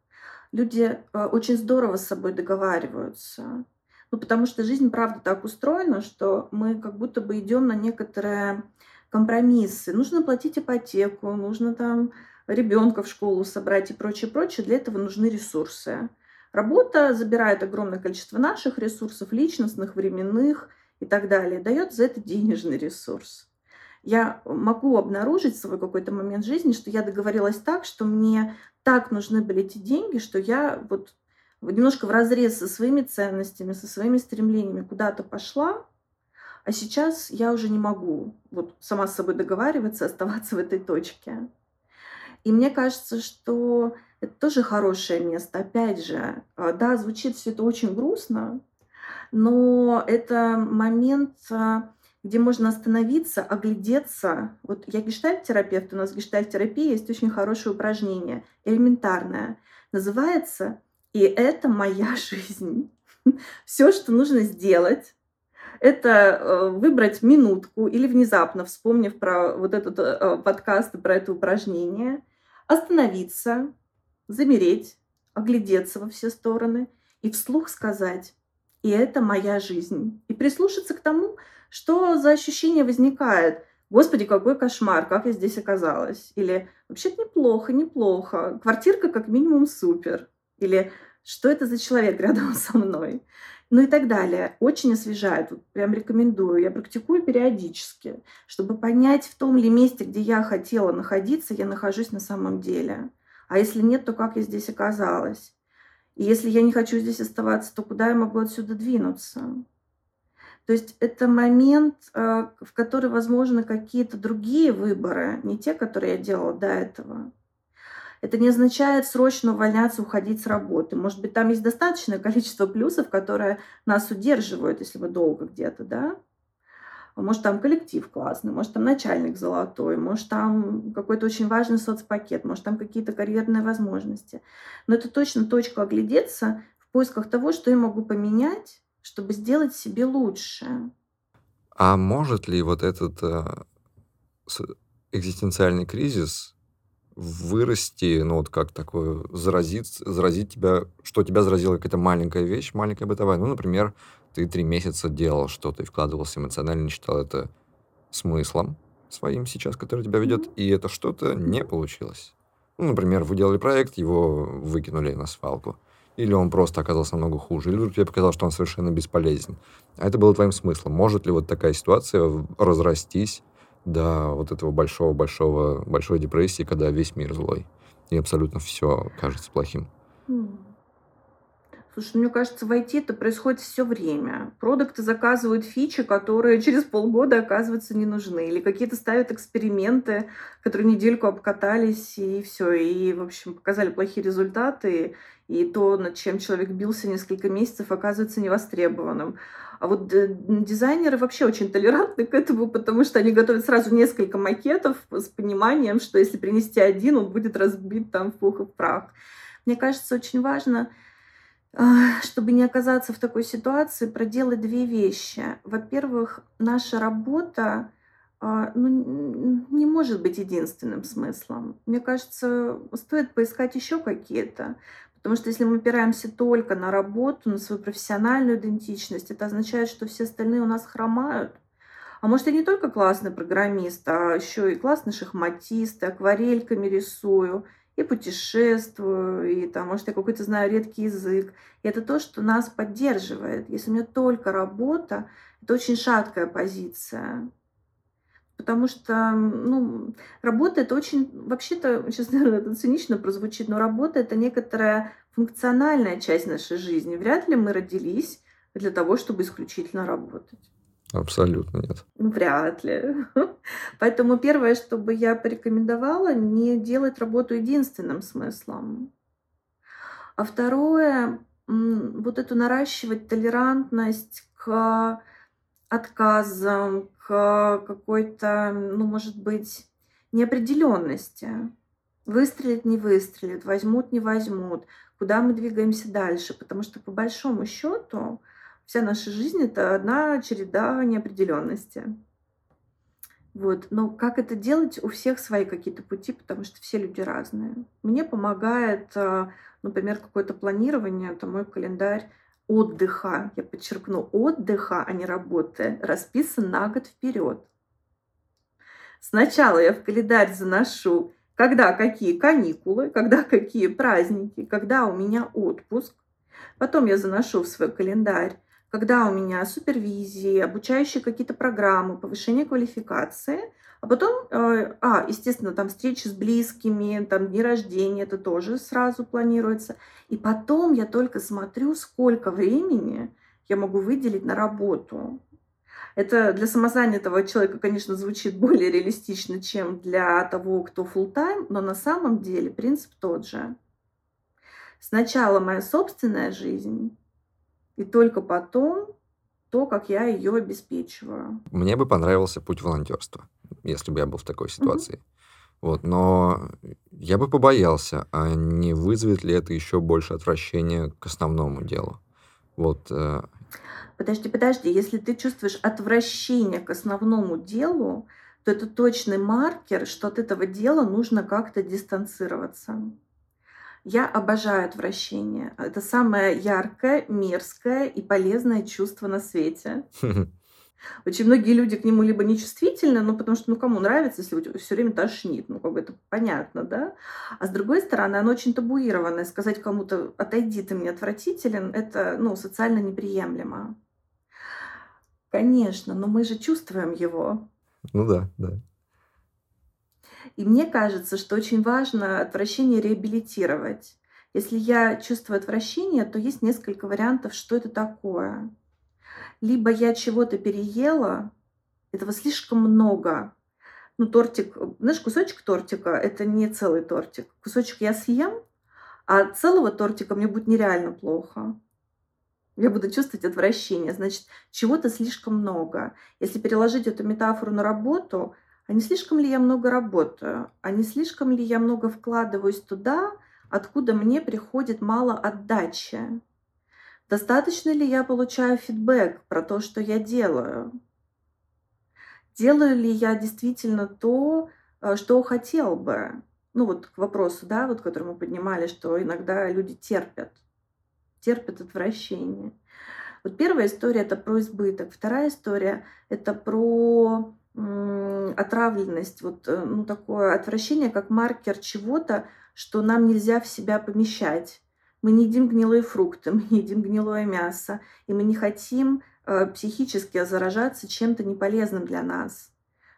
D: Люди э, очень здорово с собой договариваются. Ну, потому что жизнь, правда, так устроена, что мы как будто бы идем на некоторые компромиссы. Нужно платить ипотеку, нужно там ребенка в школу собрать и прочее, прочее. Для этого нужны ресурсы. Работа забирает огромное количество наших ресурсов, личностных, временных и так далее, дает за это денежный ресурс. я могу обнаружить свой какой-то момент жизни, что я договорилась так, что мне так нужны были эти деньги, что я вот немножко в разрез со своими ценностями, со своими стремлениями куда-то пошла, а сейчас я уже не могу вот сама с собой договариваться, оставаться в этой точке. И мне кажется, что это тоже хорошее место. Опять же, а, да, звучит все это очень грустно, но это момент, а, где можно остановиться, оглядеться. Вот я гештальт-терапевт, у нас в гештальт-терапии есть очень хорошее упражнение, элементарное. Называется «И это моя жизнь». Все, что нужно сделать, это э, выбрать минутку или внезапно, вспомнив про вот этот э, подкаст и про это упражнение, остановиться, замереть, оглядеться во все стороны и вслух сказать «И это моя жизнь». И прислушаться к тому, что за ощущение возникает. Господи, какой кошмар, как я здесь оказалась. Или вообще-то неплохо, неплохо. Квартирка как минимум супер. Или что это за человек рядом со мной. Ну и так далее. Очень освежает. Вот прям рекомендую. Я практикую периодически, чтобы понять, в том ли месте, где я хотела находиться, я нахожусь на самом деле. А если нет, то как я здесь оказалась? И если я не хочу здесь оставаться, то куда я могу отсюда двинуться? То есть это момент, э, в который возможны какие-то другие выборы, не те, которые я делала до этого. Это не означает срочно увольняться, уходить с работы. Может быть, там есть достаточное количество плюсов, которые нас удерживают, если мы долго где-то, да? Может, там коллектив классный, может, там начальник золотой, может, там какой-то очень важный соцпакет, может, там какие-то карьерные возможности. Но это точно точка оглядеться в поисках того, что я могу поменять, чтобы сделать себе лучше.
A: А может ли вот этот э, экзистенциальный кризис вырасти, ну вот как такое, заразить, заразить тебя, что тебя заразила какая-то маленькая вещь, маленькая бытовая. Ну, например, ты три месяца делал что-то и вкладывался эмоционально, считал это смыслом своим сейчас, который тебя ведет, и это что-то не получилось. Ну, например, вы делали проект, его выкинули на свалку. Или он просто оказался намного хуже, или вдруг тебе показалось, что он совершенно бесполезен. А это было твоим смыслом. Может ли вот такая ситуация разрастись до вот этого большого-большого, большой депрессии, когда весь мир злой, и абсолютно все кажется плохим.
D: Слушай, ну, мне кажется, в IT это происходит все время. Продукты заказывают фичи, которые через полгода оказываются не нужны. Или какие-то ставят эксперименты, которые недельку обкатались, и все. И, в общем, показали плохие результаты. И то, над чем человек бился несколько месяцев, оказывается невостребованным. А вот э, дизайнеры вообще очень толерантны к этому, потому что они готовят сразу несколько макетов с пониманием, что если принести один, он будет разбит там в пух и в прах. Мне кажется, очень важно, а, чтобы не оказаться в такой ситуации, проделать две вещи. Во-первых, наша работа а, ну, не может быть единственным смыслом. Мне кажется, стоит поискать еще какие-то. Потому что если мы опираемся только на работу, на свою профессиональную идентичность, это означает, что все остальные у нас хромают. А может, я не только классный программист, а еще и классный шахматист, и акварельками рисую, и путешествую, и там, может, я какой-то знаю редкий язык. И это то, что нас поддерживает. Если у меня только работа, это очень шаткая позиция. Потому что, ну, работа это очень, вообще-то, сейчас, наверное, это цинично прозвучит, но работа это некоторая функциональная часть нашей жизни. Вряд ли мы родились для того, чтобы исключительно работать.
A: Абсолютно нет.
D: Ну, вряд ли. Поэтому первое, что бы я порекомендовала, не делать работу единственным смыслом. А второе, вот эту наращивать толерантность к отказам, к какой-то, ну, может быть, неопределенности. Выстрелит, не выстрелит, возьмут, не возьмут, куда мы двигаемся дальше. Потому что по большому счету вся наша жизнь это одна череда неопределенности. Вот. Но как это делать? У всех свои какие-то пути, потому что все люди разные. Мне помогает, а, например, какое-то планирование, это мой календарь отдыха, я подчеркну, отдыха, а не работы, расписан на год вперед. Сначала я в календарь заношу, когда какие каникулы, когда какие праздники, когда у меня отпуск. Потом я заношу в свой календарь, когда у меня супервизии, обучающие какие-то программы, повышение квалификации, а потом, э, а, естественно, там встречи с близкими, там дни рождения, это тоже сразу планируется. И потом я только смотрю, сколько времени я могу выделить на работу. Это для самозанятого человека, конечно, звучит более реалистично, чем для того, кто full time, но на самом деле принцип тот же. Сначала моя собственная жизнь, и только потом то, как я ее обеспечиваю.
A: Мне бы понравился путь волонтерства, если бы я был в такой ситуации. Угу. Вот, но я бы побоялся, а не вызовет ли это еще больше отвращения к основному делу. Вот. Э...
D: Подожди, подожди, если ты чувствуешь отвращение к основному делу, то это точный маркер, что от этого дела нужно как-то дистанцироваться. Я обожаю отвращение. Это самое яркое, мерзкое и полезное чувство на свете. Очень многие люди к нему либо нечувствительны, ну, потому что, ну, кому нравится, если все время тошнит, ну, как бы это понятно, да? А с другой стороны, оно очень табуированное. Сказать кому-то, отойди, ты мне отвратителен, это, ну, социально неприемлемо. Конечно, но мы же чувствуем его.
A: Ну да, да.
D: И мне кажется, что очень важно отвращение реабилитировать. Если я чувствую отвращение, то есть несколько вариантов, что это такое. Либо я чего-то переела, этого слишком много. Ну, тортик, знаешь, кусочек тортика – это не целый тортик. Кусочек я съем, а целого тортика мне будет нереально плохо. Я буду чувствовать отвращение. Значит, чего-то слишком много. Если переложить эту метафору на работу, а не слишком ли я много работаю, а не слишком ли я много вкладываюсь туда, откуда мне приходит мало отдачи. Достаточно ли я получаю фидбэк про то, что я делаю? Делаю ли я действительно то, э, что хотел бы? Ну вот к вопросу, да, вот который мы поднимали, что иногда люди терпят, терпят отвращение. Вот первая история это про избыток, вторая история это про отравленность, вот э, ну, такое отвращение, как маркер чего-то, что нам нельзя в себя помещать. Мы не едим гнилые фрукты, мы не едим гнилое мясо, и мы не хотим э, психически заражаться чем-то неполезным для нас.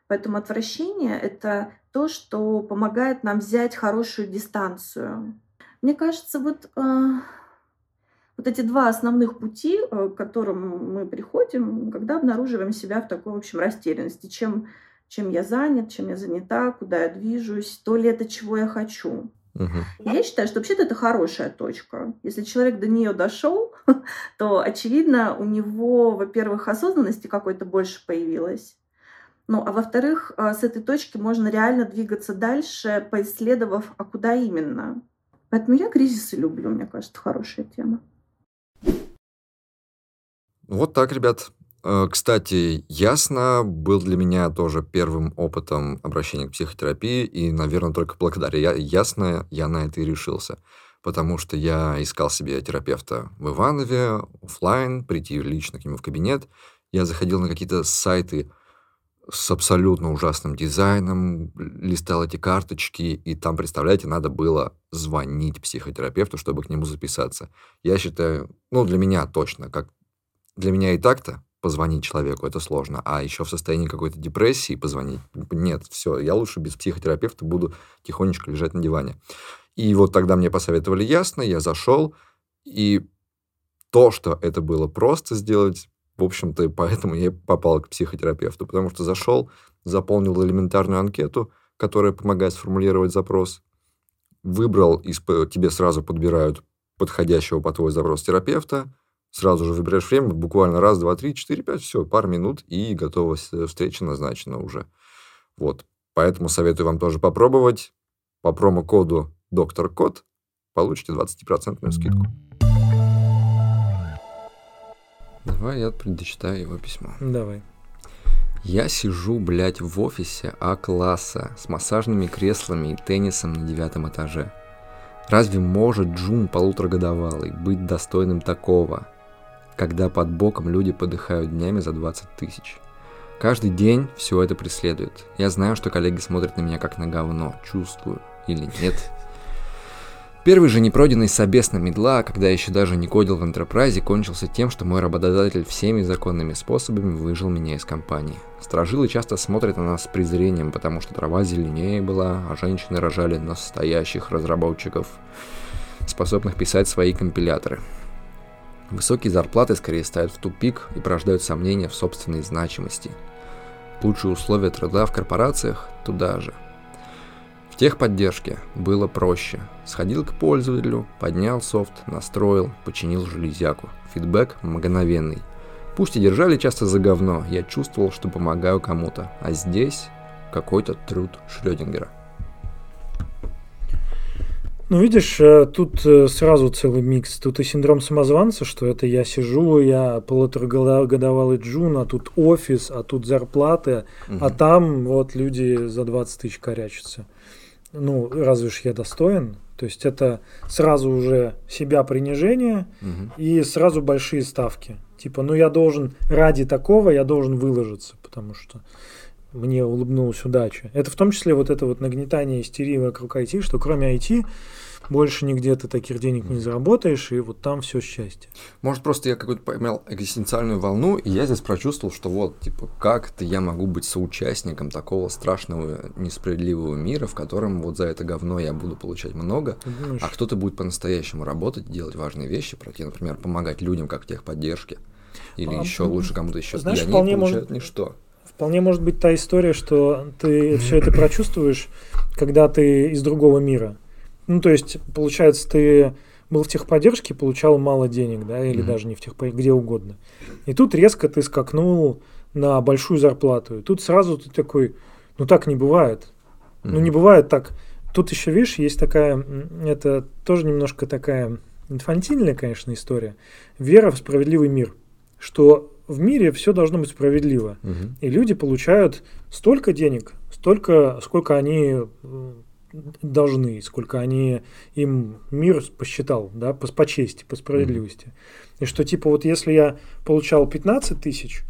D: Поэтому отвращение – это то, что помогает нам взять хорошую дистанцию. Мне кажется, вот э, вот эти два основных пути, э, к которым мы приходим, когда обнаруживаем себя в такой, в общем, растерянности. Чем, чем я занят, чем я занята, куда я движусь, то ли это, чего я хочу.
A: Угу.
D: Я считаю, что вообще-то это хорошая точка. Если человек до нее дошел, то, очевидно, у него, во-первых, осознанности какой-то больше появилась. Ну, а во-вторых, э, с этой точки можно реально двигаться дальше, поисследовав, а куда именно. Поэтому я кризисы люблю, мне кажется, хорошая тема.
A: Вот так, ребят. Э, кстати, ясно был для меня тоже первым опытом обращения к психотерапии, и, наверное, только благодаря ясно я на это и решился. Потому что я искал себе терапевта в Иванове, офлайн, прийти лично к нему в кабинет. Я заходил на какие-то сайты с абсолютно ужасным дизайном, листал эти карточки, и там, представляете, надо было звонить психотерапевту, чтобы к нему записаться. Я считаю, ну, для меня точно, как для меня и так-то позвонить человеку это сложно, а еще в состоянии какой-то депрессии позвонить, нет, все, я лучше без психотерапевта буду тихонечко лежать на диване. И вот тогда мне посоветовали ясно, я зашел, и то, что это было просто сделать, в общем-то, поэтому я попал к психотерапевту, потому что зашел, заполнил элементарную анкету, которая помогает сформулировать запрос, выбрал, тебе сразу подбирают подходящего по твой запрос терапевта, сразу же выбираешь время, буквально раз, два, три, четыре, пять, все, пару минут, и готова встреча назначена уже. Вот. Поэтому советую вам тоже попробовать. По промокоду доктор код получите 20% скидку. Давай я дочитаю его письмо.
B: Давай.
A: Я сижу, блядь, в офисе А-класса с массажными креслами и теннисом на девятом этаже. Разве может Джун полуторагодовалый быть достойным такого? Когда под боком люди подыхают днями за 20 тысяч. Каждый день все это преследует. Я знаю, что коллеги смотрят на меня как на говно, чувствую или нет. Первый же непройденный собес на медла, когда я еще даже не кодил в Enterprise, кончился тем, что мой работодатель всеми законными способами выжил меня из компании. Сторожилы часто смотрят на нас с презрением, потому что трава зеленее была, а женщины рожали настоящих разработчиков, способных писать свои компиляторы. Высокие зарплаты скорее ставят в тупик и порождают сомнения в собственной значимости. Лучшие условия труда в корпорациях туда же – в техподдержке было проще. Сходил к пользователю, поднял софт, настроил, починил железяку. Фидбэк мгновенный. Пусть и держали часто за говно, я чувствовал, что помогаю кому-то. А здесь какой-то труд Шрёдингера.
B: Ну, видишь, э, тут э, сразу целый микс. Тут и синдром самозванца, что это я сижу, я полуторагодовалый джун, а тут офис, а тут зарплаты, угу. а там вот люди за 20 тысяч корячатся ну, разве ж я достоин? То есть это сразу уже себя принижение угу. и сразу большие ставки. Типа, ну я должен ради такого, я должен выложиться, потому что мне улыбнулась удача. Это в том числе вот это вот нагнетание истерии вокруг IT, что кроме IT больше нигде ты таких денег не заработаешь, и вот там все счастье.
A: Может, просто я какую-то поймал экзистенциальную волну, и я здесь прочувствовал, что вот, типа, как это я могу быть соучастником такого страшного, несправедливого мира, в котором вот за это говно я буду получать много, Думаешь? а кто-то будет по-настоящему работать, делать важные вещи, пройти, например, помогать людям как техподдержке, или а, еще лучше кому-то еще.
B: Знаешь, они получают может...
A: ничто.
B: Вполне может быть та история, что ты все это прочувствуешь, когда ты из другого мира. Ну, то есть, получается, ты был в техподдержке, получал мало денег, да, или mm-hmm. даже не в техподдержке, где угодно. И тут резко ты скакнул на большую зарплату. И тут сразу ты такой, ну так не бывает. Mm-hmm. Ну не бывает так. Тут еще, видишь, есть такая, это тоже немножко такая инфантильная, конечно, история. Вера в справедливый мир. Что в мире все должно быть справедливо. Угу. И люди получают столько денег, столько, сколько они должны, сколько они им мир посчитал, да, по, по чести, по справедливости. Mm-hmm. И что типа вот если я получал 15 тысяч,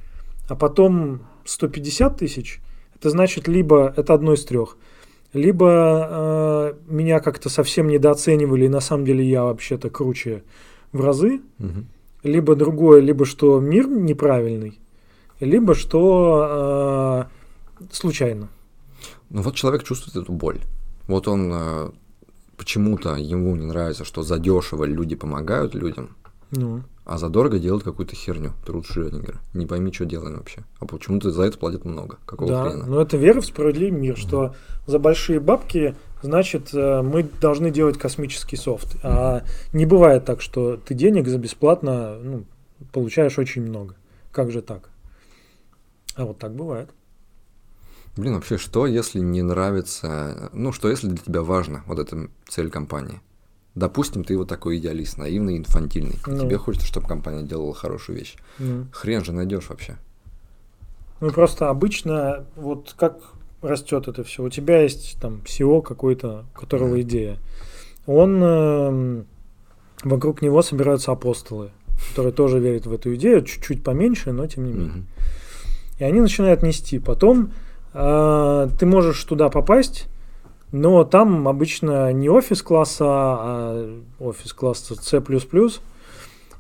B: а потом 150 тысяч, это значит либо это одно из трех, либо э, меня как-то совсем недооценивали, и на самом деле я вообще-то круче в разы, mm-hmm. Либо другое, либо что мир неправильный, либо что э, случайно.
A: Ну вот человек чувствует эту боль. Вот он э, почему-то ему не нравится, что задешево люди помогают людям, ну. а задорого делают какую-то херню. Труд Шрёдингера. Не пойми, что делаем вообще. А почему-то за это платят много. Какого
B: да,
A: хрена?
B: но это вера в справедливый мир, что за большие бабки, значит, э, мы должны делать космический софт. А не бывает так, что ты денег за бесплатно ну, получаешь очень много. Как же так? А вот так бывает.
A: Блин, вообще, что если не нравится, ну, что если для тебя важно вот эта цель компании? Допустим, ты вот такой идеалист, наивный, инфантильный. Ну. Тебе хочется, чтобы компания делала хорошую вещь. Ну. Хрен же найдешь вообще.
B: Ну, просто обычно, вот как растет это все. У тебя есть там SEO какой-то, у которого идея. Он э, вокруг него собираются апостолы, которые тоже верят в эту идею, чуть-чуть поменьше, но тем не менее. И они начинают нести. Потом а, ты можешь туда попасть, но там обычно не офис класса, а офис класса C++,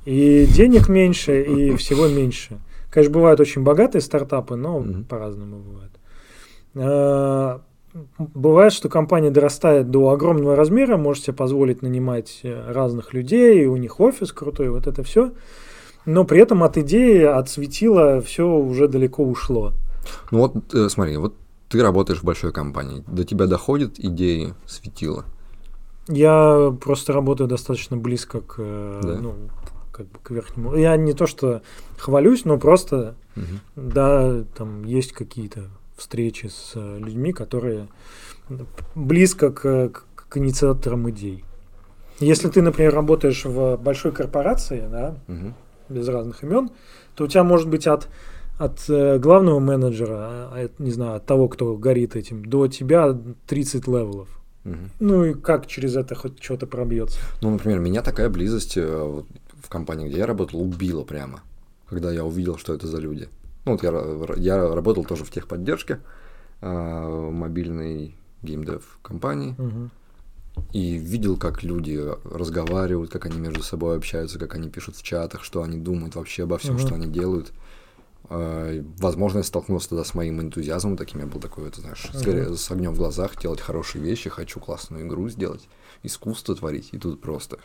B: и денег меньше, и всего меньше. Конечно, бывают очень богатые стартапы, но mm-hmm. по-разному бывает. А, бывает, что компания дорастает до огромного размера, может себе позволить нанимать э, разных людей, у них офис крутой, вот это все. Но при этом от идеи, от светила все уже далеко ушло.
A: Ну вот, э, смотри, вот ты работаешь в большой компании, до тебя доходит идеи светила?
B: Я просто работаю достаточно близко к, э, да? ну, как бы к верхнему. Я не то что хвалюсь, но просто, угу. да, там есть какие-то встречи с э, людьми, которые близко к, к, к инициаторам идей. Если ты, например, работаешь в большой корпорации, да, угу. без разных имен, то у тебя может быть от от э, главного менеджера, а, не знаю, от того, кто горит этим, до тебя 30 level ов. Угу. Ну и как через это хоть что-то пробьется?
A: Ну, например, меня такая близость э, вот, в компании, где я работал, убила прямо, когда я увидел, что это за люди. Ну, вот я, я работал тоже в техподдержке, э, мобильной геймдев компании. Угу. и видел, как люди разговаривают, как они между собой общаются, как они пишут в чатах, что они думают вообще обо всем,
B: Мгм.
A: что они делают. А, Возможно, я столкнулся тогда с моим энтузиазмом таким, я был такой, это знаешь, с,
B: Мгм.
A: горе- с огнем в глазах, делать хорошие вещи, хочу классную игру сделать, искусство творить, и тут просто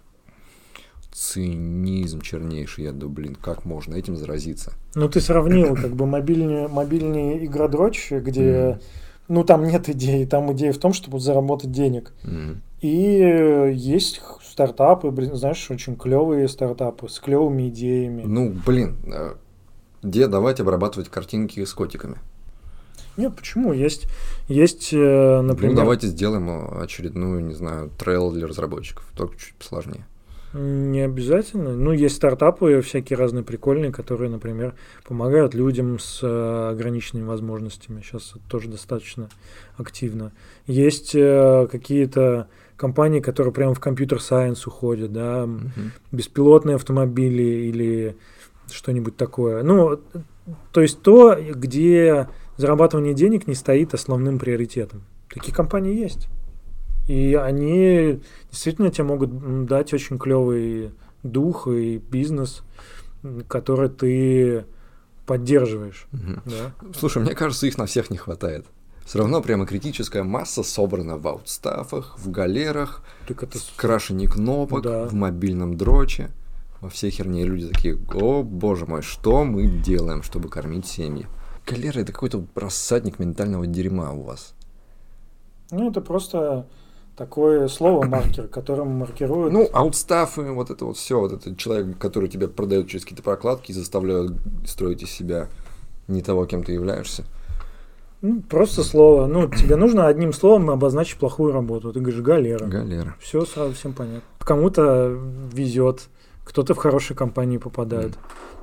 A: цинизм чернейший, я думаю, блин, как можно этим заразиться?
B: Ну, ты сравнил как бы мобильный, мобильный игродрочь, где,
A: Мгм.
B: ну, там нет идеи, там идея в том, чтобы заработать денег.
A: Мгм.
B: И есть стартапы, блин, знаешь, очень клевые стартапы с клевыми идеями.
A: Ну, блин, э, где давайте обрабатывать картинки с котиками?
B: Нет, почему? Есть, есть, э, например,
A: Ну, давайте сделаем э, очередную, не знаю, трейл для разработчиков, только чуть посложнее.
B: Не обязательно. Ну, есть стартапы всякие разные прикольные, которые, например, помогают людям с э, ограниченными возможностями. Сейчас это тоже достаточно активно. Есть э, какие-то компании, которые прямо в компьютер-сайенс уходят, да,
A: Мгм.
B: беспилотные автомобили или что-нибудь такое. Ну, то есть то, где зарабатывание денег не стоит основным приоритетом. Такие компании есть. И они действительно тебе могут дать очень клевый дух и бизнес, который ты поддерживаешь.
A: Мгм.
B: Да?
A: Слушай, мне кажется, их на всех не хватает. Все равно прямо критическая масса собрана в аутстафах, в галерах,
B: Так это
A: в крашении кнопок,
B: Да.
A: в мобильном дроче. Во всей херне люди такие, о боже мой, что мы делаем, чтобы кормить семьи? Галера это какой-то рассадник ментального дерьма у вас.
B: ну, это просто такое слово маркер, которым маркируют.
A: Ну, аутстафы, вот это вот все, вот этот человек, который тебе продает через какие-то прокладки и заставляют строить из себя не того, кем ты являешься.
B: Ну, просто слово. Ну, тебе нужно одним словом обозначить плохую работу. Ты говоришь галера.
A: Галера.
B: Все сразу всем понятно. Кому-то везет, кто-то в хорошие компании попадает.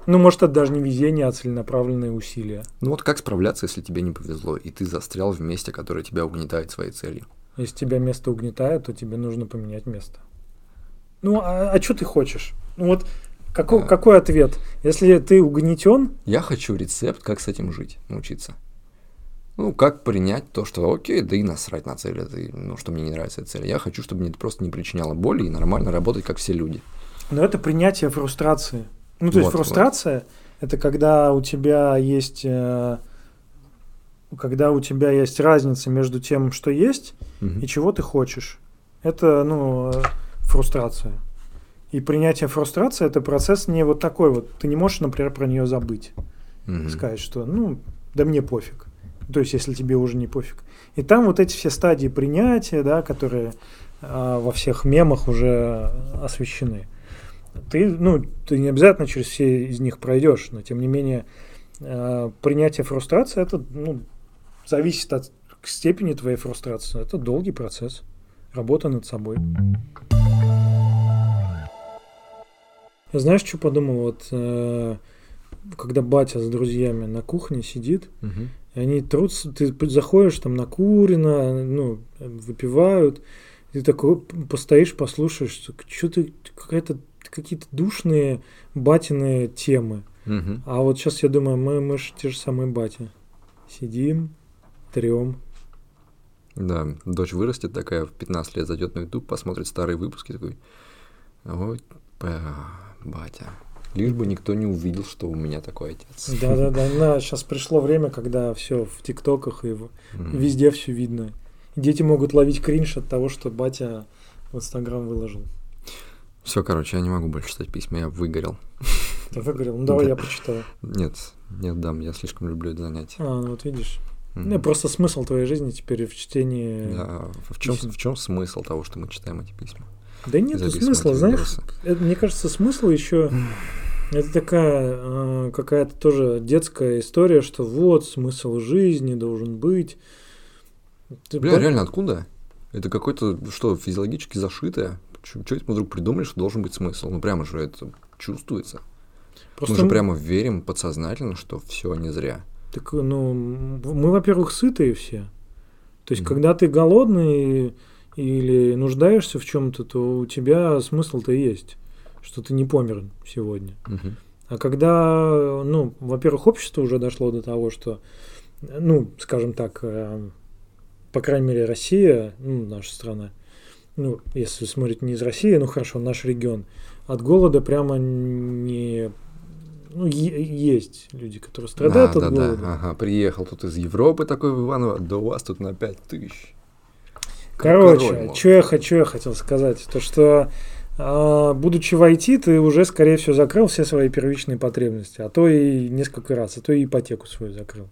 B: Ну, может, это даже не везение, а целенаправленные усилия.
A: Ну вот как справляться, если тебе не повезло, и ты застрял в месте, которое тебя угнетает своей целью?
B: Если тебя место угнетает, то тебе нужно поменять место. Ну, а, что ты хочешь? Ну вот какой,
A: А.
B: какой ответ? Если ты угнетен,
A: Я хочу рецепт, как с этим жить, научиться. Ну, как принять то, что окей, да и насрать на цель, это, ну, что мне не нравится эта цель. Я хочу, чтобы мне это просто не причиняло боли и нормально работать, как все люди.
B: но это принятие фрустрации. Ну, то есть
A: Вот, вот.
B: фрустрация это когда у тебя есть э, когда у тебя есть разница между тем, что есть,
A: Мгм.
B: и чего ты хочешь. Это, ну, э, фрустрация. И принятие фрустрации это процесс не вот такой вот. Ты не можешь, например, про нее забыть.
A: Мгм.
B: сказать, что ну, да мне пофиг. То есть, если тебе уже не пофиг. И там вот эти все стадии принятия, да, которые а, во всех мемах уже освещены. Ты, ну, ты не обязательно через все из них пройдешь, но тем не менее а, принятие фрустрации это ну, зависит от степени твоей фрустрации. Это долгий процесс. Работа над собой. Я знаешь, что подумал? Вот э, когда батя с друзьями на кухне сидит,
A: Мгм.
B: и они трутся, ты заходишь там накурено, ну, выпивают, ты такой постоишь, послушаешь, что ты какая-то какие-то душные батиные темы.
A: Мгм.
B: А вот сейчас я думаю, мы, мы же те же самые бати. Сидим, трем.
A: Да, дочь вырастет такая, в 15 лет зайдет на YouTube, посмотрит старые выпуски, такой, ой, ба- батя, лишь бы никто не увидел, что у меня такой отец.
B: Да-да-да, сейчас пришло время, когда все в ТикТоках и в-
A: Мгм.
B: везде все видно. Дети могут ловить кринж от того, что батя в Инстаграм выложил.
A: Все, короче, я не могу больше читать письма, я выгорел.
B: Ты выиграл. Ну давай
A: Да.
B: я почитаю.
A: Нет, не отдам, я слишком люблю это занятие.
B: А, ну вот видишь. Ну, просто смысл твоей жизни теперь в чтении.
A: Да, в чем,
B: писем.
A: в чем смысл того, что мы читаем эти письма?
B: Да нет смысла, знаешь, это, мне кажется, смысл еще это такая э, какая-то тоже детская история, что вот смысл жизни должен быть. Ты
A: Бля,
B: по-
A: реально, откуда? Это какое-то, что, физиологически зашитое? Что это мы вдруг придумали, что должен быть смысл? Ну, прямо же это чувствуется.
B: Просто
A: мы же прямо верим подсознательно, что все не зря.
B: Так, ну, мы, во-первых, сытые все. То есть,
A: Мгм.
B: когда ты голодный или нуждаешься в чем-то, то у тебя смысл-то есть, что ты не помер сегодня.
A: Мгм.
B: А когда, ну, во-первых, общество уже дошло до того, что, ну, скажем так, э, по крайней мере, Россия, ну, наша страна, ну, если смотреть не из России, ну хорошо, наш регион, от голода прямо не ну, есть люди, которые страдают
A: а,
B: от
A: да,
B: голода.
A: Да, ага, приехал тут из Европы такой в Иваново, да у вас тут на 5 тысяч.
B: Короче, что я хочу, я хотел сказать, то что а, будучи в IT, ты уже, скорее всего, закрыл все свои первичные потребности, а то и несколько раз, а то и ипотеку свою закрыл.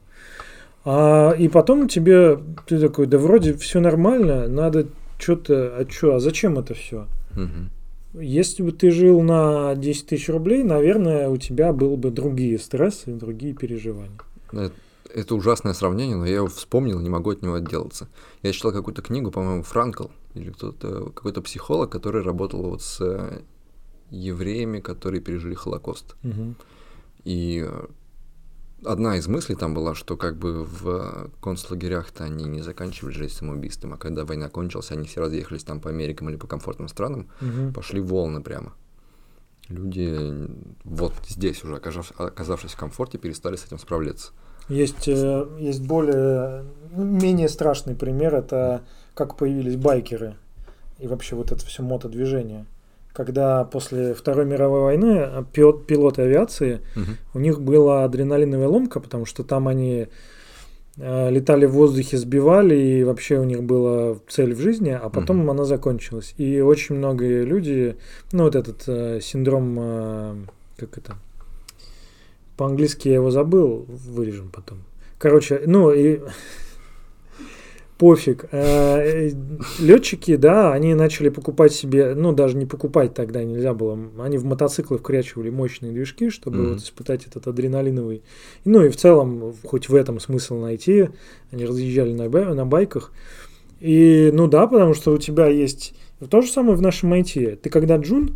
B: А, и потом тебе, ты такой, да вроде все нормально, надо что-то, а что, а зачем это все?
A: Угу.
B: Если бы ты жил на 10 тысяч рублей, наверное, у тебя были бы другие стрессы, другие переживания.
A: Это, это ужасное сравнение, но я его вспомнил, не могу от него отделаться. Я читал какую-то книгу, по-моему, Франкл, или кто-то, какой-то психолог, который работал вот с э, евреями, которые пережили Холокост.
B: Угу.
A: И э, одна из мыслей там была, что как бы в концлагерях-то они не заканчивали жизнь самоубийством, а когда война кончилась, они все разъехались там по Америкам или по комфортным странам,
B: угу.
A: пошли волны прямо. Люди вот здесь уже, оказавшись, в комфорте, перестали с этим справляться.
B: Есть, э, есть более, ну, менее страшный пример, это как появились байкеры и вообще вот это все мотодвижение когда после Второй мировой войны пилот, пилоты авиации,
A: угу.
B: у них была адреналиновая ломка, потому что там они э, летали в воздухе, сбивали, и вообще у них была цель в жизни, а потом угу. она закончилась. И очень многие люди, ну вот этот э, синдром, э, как это, по-английски я его забыл, вырежем потом. Короче, ну и пофиг. Э, Летчики, да, они начали покупать себе, ну, даже не покупать тогда нельзя было. Они в мотоциклы вкрячивали мощные движки, чтобы mm-hmm. вот испытать этот адреналиновый. Ну и в целом, хоть в этом смысл найти. Они разъезжали на, бай- на байках. И, ну да, потому что у тебя есть... То же самое в нашем IT. Ты когда джун,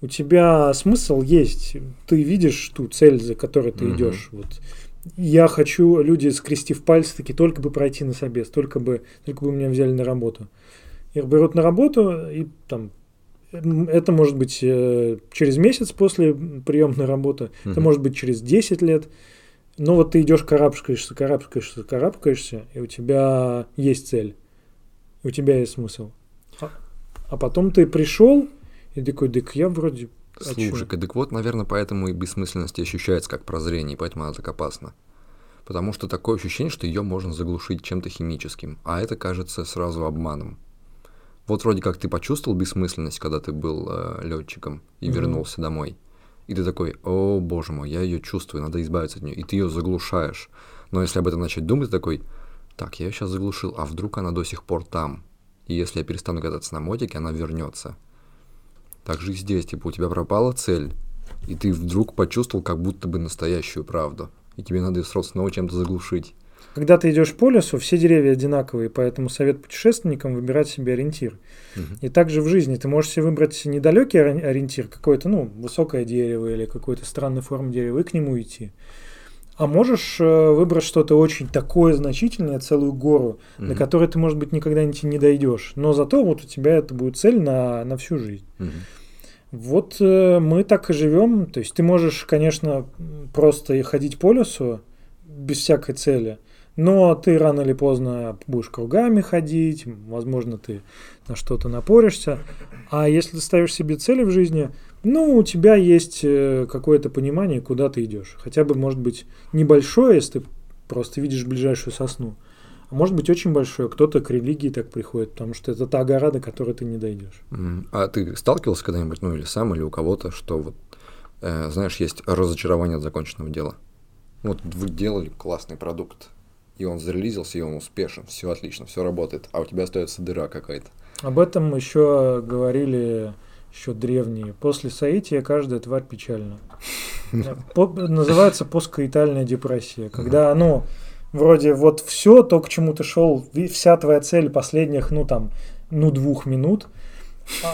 B: у тебя смысл есть. Ты видишь ту цель, за которой ты mm-hmm. идешь. Вот я хочу, люди, скрестив пальцы, таки только бы пройти на собес, только бы, только бы меня взяли на работу. Их берут на работу, и там это может быть э, через месяц после приемной работы, угу. это может быть через 10 лет. Но вот ты идешь, карабкаешься, карабкаешься, карабкаешься, и у тебя есть цель, у тебя есть смысл. А, а потом ты пришел, и такой, дык, я вроде
A: Слушай-ка, так вот, наверное, поэтому и бессмысленность ощущается как прозрение, и поэтому она так опасна. Потому что такое ощущение, что ее можно заглушить чем-то химическим, а это кажется сразу обманом. Вот вроде как ты почувствовал бессмысленность, когда ты был э, летчиком и mm-hmm. вернулся домой. И ты такой, о боже мой, я ее чувствую, надо избавиться от нее. И ты ее заглушаешь. Но если об этом начать думать, ты такой, так, я ее сейчас заглушил, а вдруг она до сих пор там? И если я перестану кататься на мотике, она вернется. Так же и здесь, типа, у тебя пропала цель, и ты вдруг почувствовал как будто бы настоящую правду, и тебе надо ее сразу снова чем-то заглушить.
B: Когда ты идешь по лесу, все деревья одинаковые, поэтому совет путешественникам выбирать себе ориентир.
A: Угу.
B: И также в жизни ты можешь себе выбрать недалекий ориентир, какое-то, ну, высокое дерево или какой-то странной формы дерева, и к нему идти. А можешь э, выбрать что-то очень такое значительное, целую гору, угу. на которой ты, может быть, никогда не, не дойдешь. Но зато вот у тебя это будет цель на, на всю жизнь.
A: Угу.
B: Вот э, мы так и живем. То есть ты можешь, конечно, просто и ходить по лесу без всякой цели, но ты рано или поздно будешь кругами ходить, возможно, ты на что-то напоришься. А если ты ставишь себе цели в жизни, ну, у тебя есть э, какое-то понимание, куда ты идешь. Хотя бы, может быть, небольшое, если ты просто видишь ближайшую сосну. А может быть очень большое. Кто-то к религии так приходит, потому что это та гора, до которой ты не дойдешь.
A: А ты сталкивался когда-нибудь, ну или сам, или у кого-то, что вот, э, знаешь, есть разочарование от законченного дела? Вот вы делали классный продукт, и он зарелизился, и он успешен, все отлично, все работает, а у тебя остается дыра какая-то.
B: Об этом еще говорили еще древние. После соития каждая тварь печальна. Называется посткаитальная депрессия, когда, ну, вроде вот все, то, к чему ты шел, вся твоя цель последних, ну там, ну двух минут,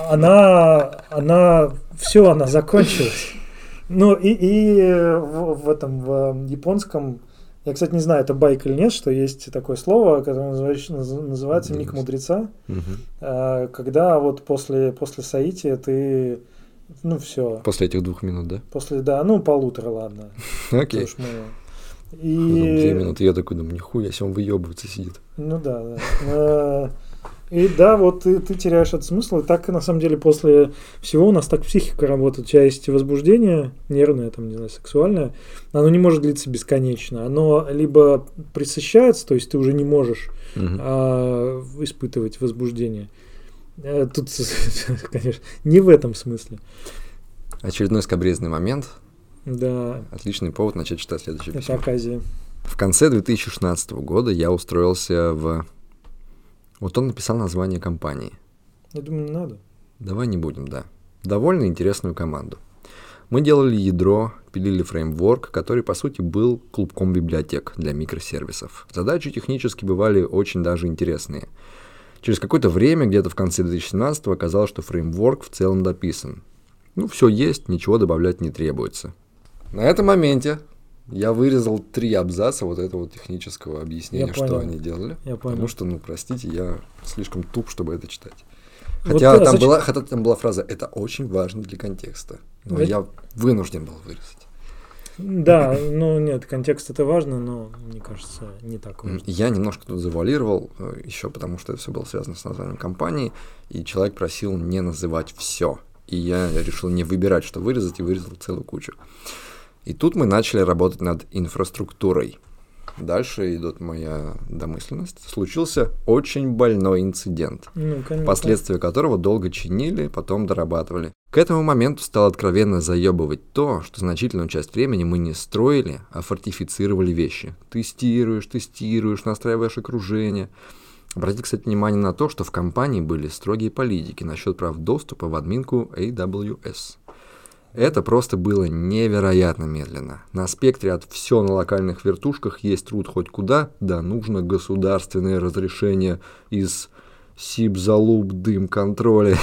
B: она, она, все, она закончилась. Ну и, и в, в этом, в японском, я, кстати, не знаю, это байк или нет, что есть такое слово, которое называется, называется миг мудреца,
A: угу.
B: когда вот после, после соития ты, ну все.
A: После этих двух минут, да?
B: После, да, ну полутора, ладно.
A: Окей.
B: Okay.
A: И... Две минуты, я такой думаю, нихуя, если он выебывается сидит.
B: Ну да, да. И да, вот ты, ты теряешь этот смысл. И так, на самом деле, после всего у нас так психика работает. У тебя есть возбуждение нервное, там, не знаю, сексуальное. Оно не может длиться бесконечно. Оно либо присыщается, то есть ты уже не можешь
A: Мгм.
B: а, испытывать возбуждение. Э, Тут, конечно, не в этом смысле.
A: Очередной скобрезный момент.
B: Да,
A: Отличный повод начать читать следующее
B: это
A: письмо.
B: оказия.
A: В конце 2016 года я устроился в... Вот он написал название компании.
B: Я думаю, не надо.
A: Давай не будем, да. Довольно интересную команду. Мы делали ядро, пилили фреймворк, который, по сути, был клубком библиотек для микросервисов. Задачи технически бывали очень даже интересные. Через какое-то время, где-то в конце 2017 оказалось, что фреймворк в целом дописан. Ну, все есть, ничего добавлять не требуется. На этом моменте я вырезал три абзаца вот этого технического объяснения,
B: Я
A: что
B: понял.
A: они делали.
B: Я
A: Потому
B: понял.
A: что, ну, простите, я слишком туп, чтобы это читать.
B: Вот,
A: Хотя,
B: а
A: там
B: зачем-
A: была, хотя там была фраза «это очень важно для контекста». Но
B: Ведь-
A: я вынужден был вырезать.
B: Да, ну нет, контекст это важно, но мне кажется, не так важно.
A: Я немножко тут завуалировал, еще потому что это все было связано с названием компании, и человек просил не называть все. И я решил не выбирать, что вырезать, и вырезал целую кучу. И тут мы начали работать над инфраструктурой. Дальше идет моя домысленность. Случился очень больной инцидент.
B: Ну, конечно.
A: последствия которого долго чинили, потом дорабатывали. К этому моменту стало откровенно заебывать то, что значительную часть времени мы не строили, а фортифицировали вещи. Тестируешь, тестируешь, настраиваешь окружение. Обратите, кстати, внимание на то, что в компании были строгие политики насчет прав доступа в админку AWS. Это просто было невероятно медленно. На спектре от все на локальных вертушках есть труд хоть куда, да нужно государственное разрешение из сибзалуб дым контроля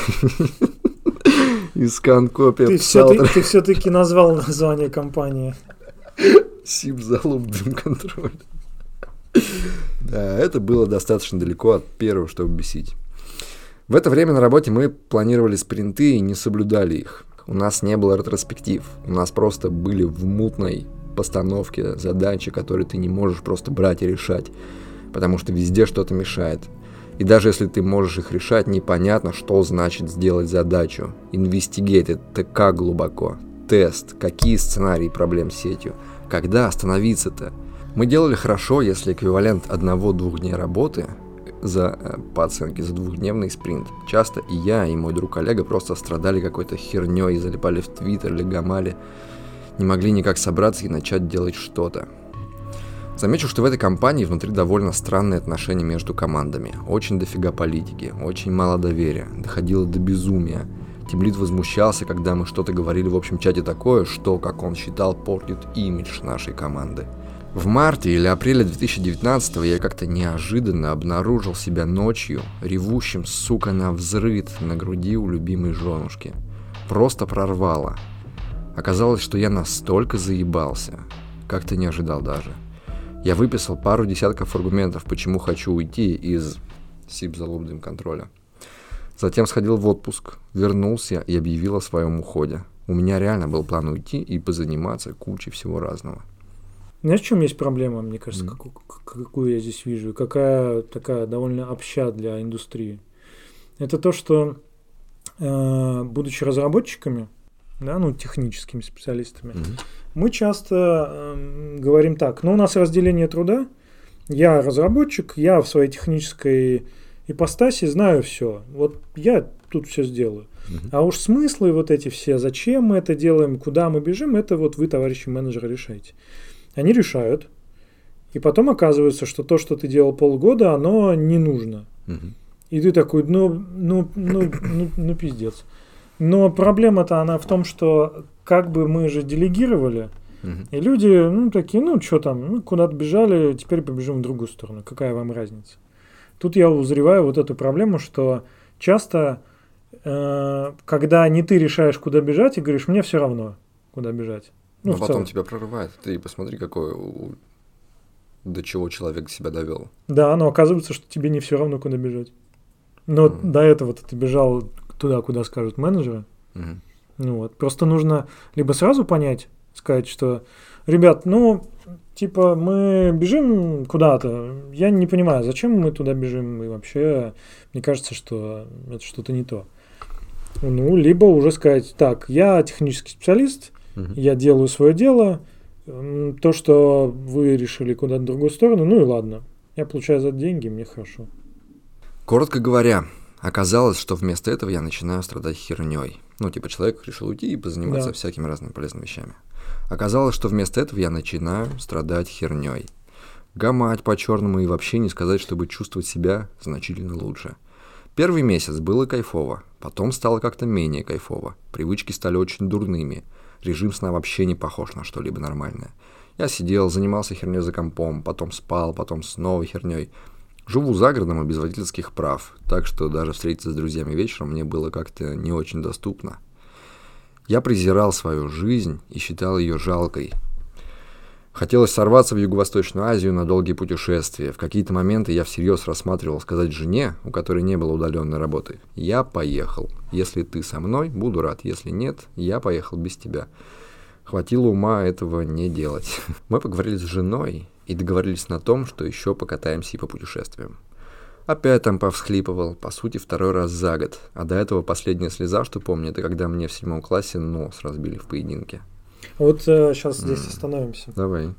A: из конкопия
B: Ты все-таки, назвал название компании.
A: Сибзалуб дым контроля. Да, это было достаточно далеко от первого, чтобы бесить. В это время на работе мы планировали спринты и не соблюдали их. У нас не было ретроспектив. У нас просто были в мутной постановке задачи, которые ты не можешь просто брать и решать, потому что везде что-то мешает. И даже если ты можешь их решать, непонятно, что значит сделать задачу. Инвестигейт – это как глубоко? Тест, какие сценарии проблем с сетью? Когда остановиться-то? Мы делали хорошо, если эквивалент одного-двух дней работы за, э, по оценке за двухдневный спринт. Часто и я, и мой друг Олега просто страдали какой-то херней, залипали в Твиттер или не могли никак собраться и начать делать что-то. Замечу, что в этой компании внутри довольно странные отношения между командами. Очень дофига политики, очень мало доверия, доходило до безумия. Тимлит возмущался, когда мы что-то говорили в общем чате такое, что, как он считал, портит имидж нашей команды. В марте или апреле 2019 я как-то неожиданно обнаружил себя ночью, ревущим, сука, на взрыд на груди у любимой женушки. Просто прорвало. Оказалось, что я настолько заебался, как-то не ожидал даже. Я выписал пару десятков аргументов, почему хочу уйти из СИП залобным контроля. Затем сходил в отпуск, вернулся и объявил о своем уходе. У меня реально был план уйти и позаниматься кучей всего разного.
B: Знаешь, в чем есть проблема, мне кажется,
A: Мгм.
B: какую, какую я здесь вижу, какая такая довольно обща для индустрии? Это то, что, э, будучи разработчиками, да, ну, техническими специалистами,
A: Мгм.
B: мы часто эм, говорим так, ну, у нас разделение труда, я разработчик, я в своей технической ипостаси знаю все, вот я тут все сделаю. А уж смыслы вот эти все, зачем мы это делаем, куда мы бежим, это вот вы, товарищи менеджеры, решаете. Они решают, и потом оказывается, что то, что ты делал полгода, оно не нужно.
A: Мгм.
B: И ты такой, ну, ну, ну, ну, ну пиздец. Но проблема-то она в том, что как бы мы же делегировали,
A: Мгм.
B: и люди, ну, такие, ну, что там, ну, куда-то бежали, теперь побежим в другую сторону. Какая вам разница? Тут я узреваю вот эту проблему, что часто, э, когда не ты решаешь, куда бежать, и говоришь, мне все равно, куда бежать. Ну,
A: Но потом
B: целом.
A: тебя прорывает. Ты посмотри, какой до чего человек себя довел.
B: Да, но оказывается, что тебе не все равно, куда бежать. Но
A: Мгм.
B: до этого ты бежал туда, куда скажут менеджеры.
A: Мгм.
B: Ну вот. Просто нужно либо сразу понять, сказать, что, ребят, ну, типа, мы бежим куда-то. Я не понимаю, зачем мы туда бежим. И вообще, мне кажется, что это что-то не то. Ну, либо уже сказать, так, я технический специалист,
A: Мгм.
B: я делаю свое дело. То, что вы решили куда-то в другую сторону, ну и ладно. Я получаю за это деньги, мне хорошо.
A: Коротко говоря, оказалось, что вместо этого я начинаю страдать херней. Ну, типа, человек решил уйти и позаниматься
B: Да.
A: всякими разными полезными вещами. Оказалось, что вместо этого я начинаю страдать херней. Гамать по-черному и вообще не сказать, чтобы чувствовать себя значительно лучше. Первый месяц было кайфово, потом стало как-то менее кайфово. Привычки стали очень дурными. Режим сна вообще не похож на что-либо нормальное. Я сидел, занимался херней за компом, потом спал, потом снова херней. Живу за городом и без водительских прав, так что даже встретиться с друзьями вечером мне было как-то не очень доступно. Я презирал свою жизнь и считал ее жалкой. Хотелось сорваться в Юго-Восточную Азию на долгие путешествия. В какие-то моменты я всерьез рассматривал сказать жене, у которой не было удаленной работы, «Я поехал. Если ты со мной, буду рад. Если нет, я поехал без тебя». Хватило ума этого не делать. Мы поговорили с женой и договорились на том, что еще покатаемся и по путешествиям. Опять там повсхлипывал, по сути, второй раз за год. А до этого последняя слеза, что помню, это когда мне в седьмом классе нос разбили в поединке.
B: Вот сейчас здесь
A: М.
B: остановимся.
A: Давай.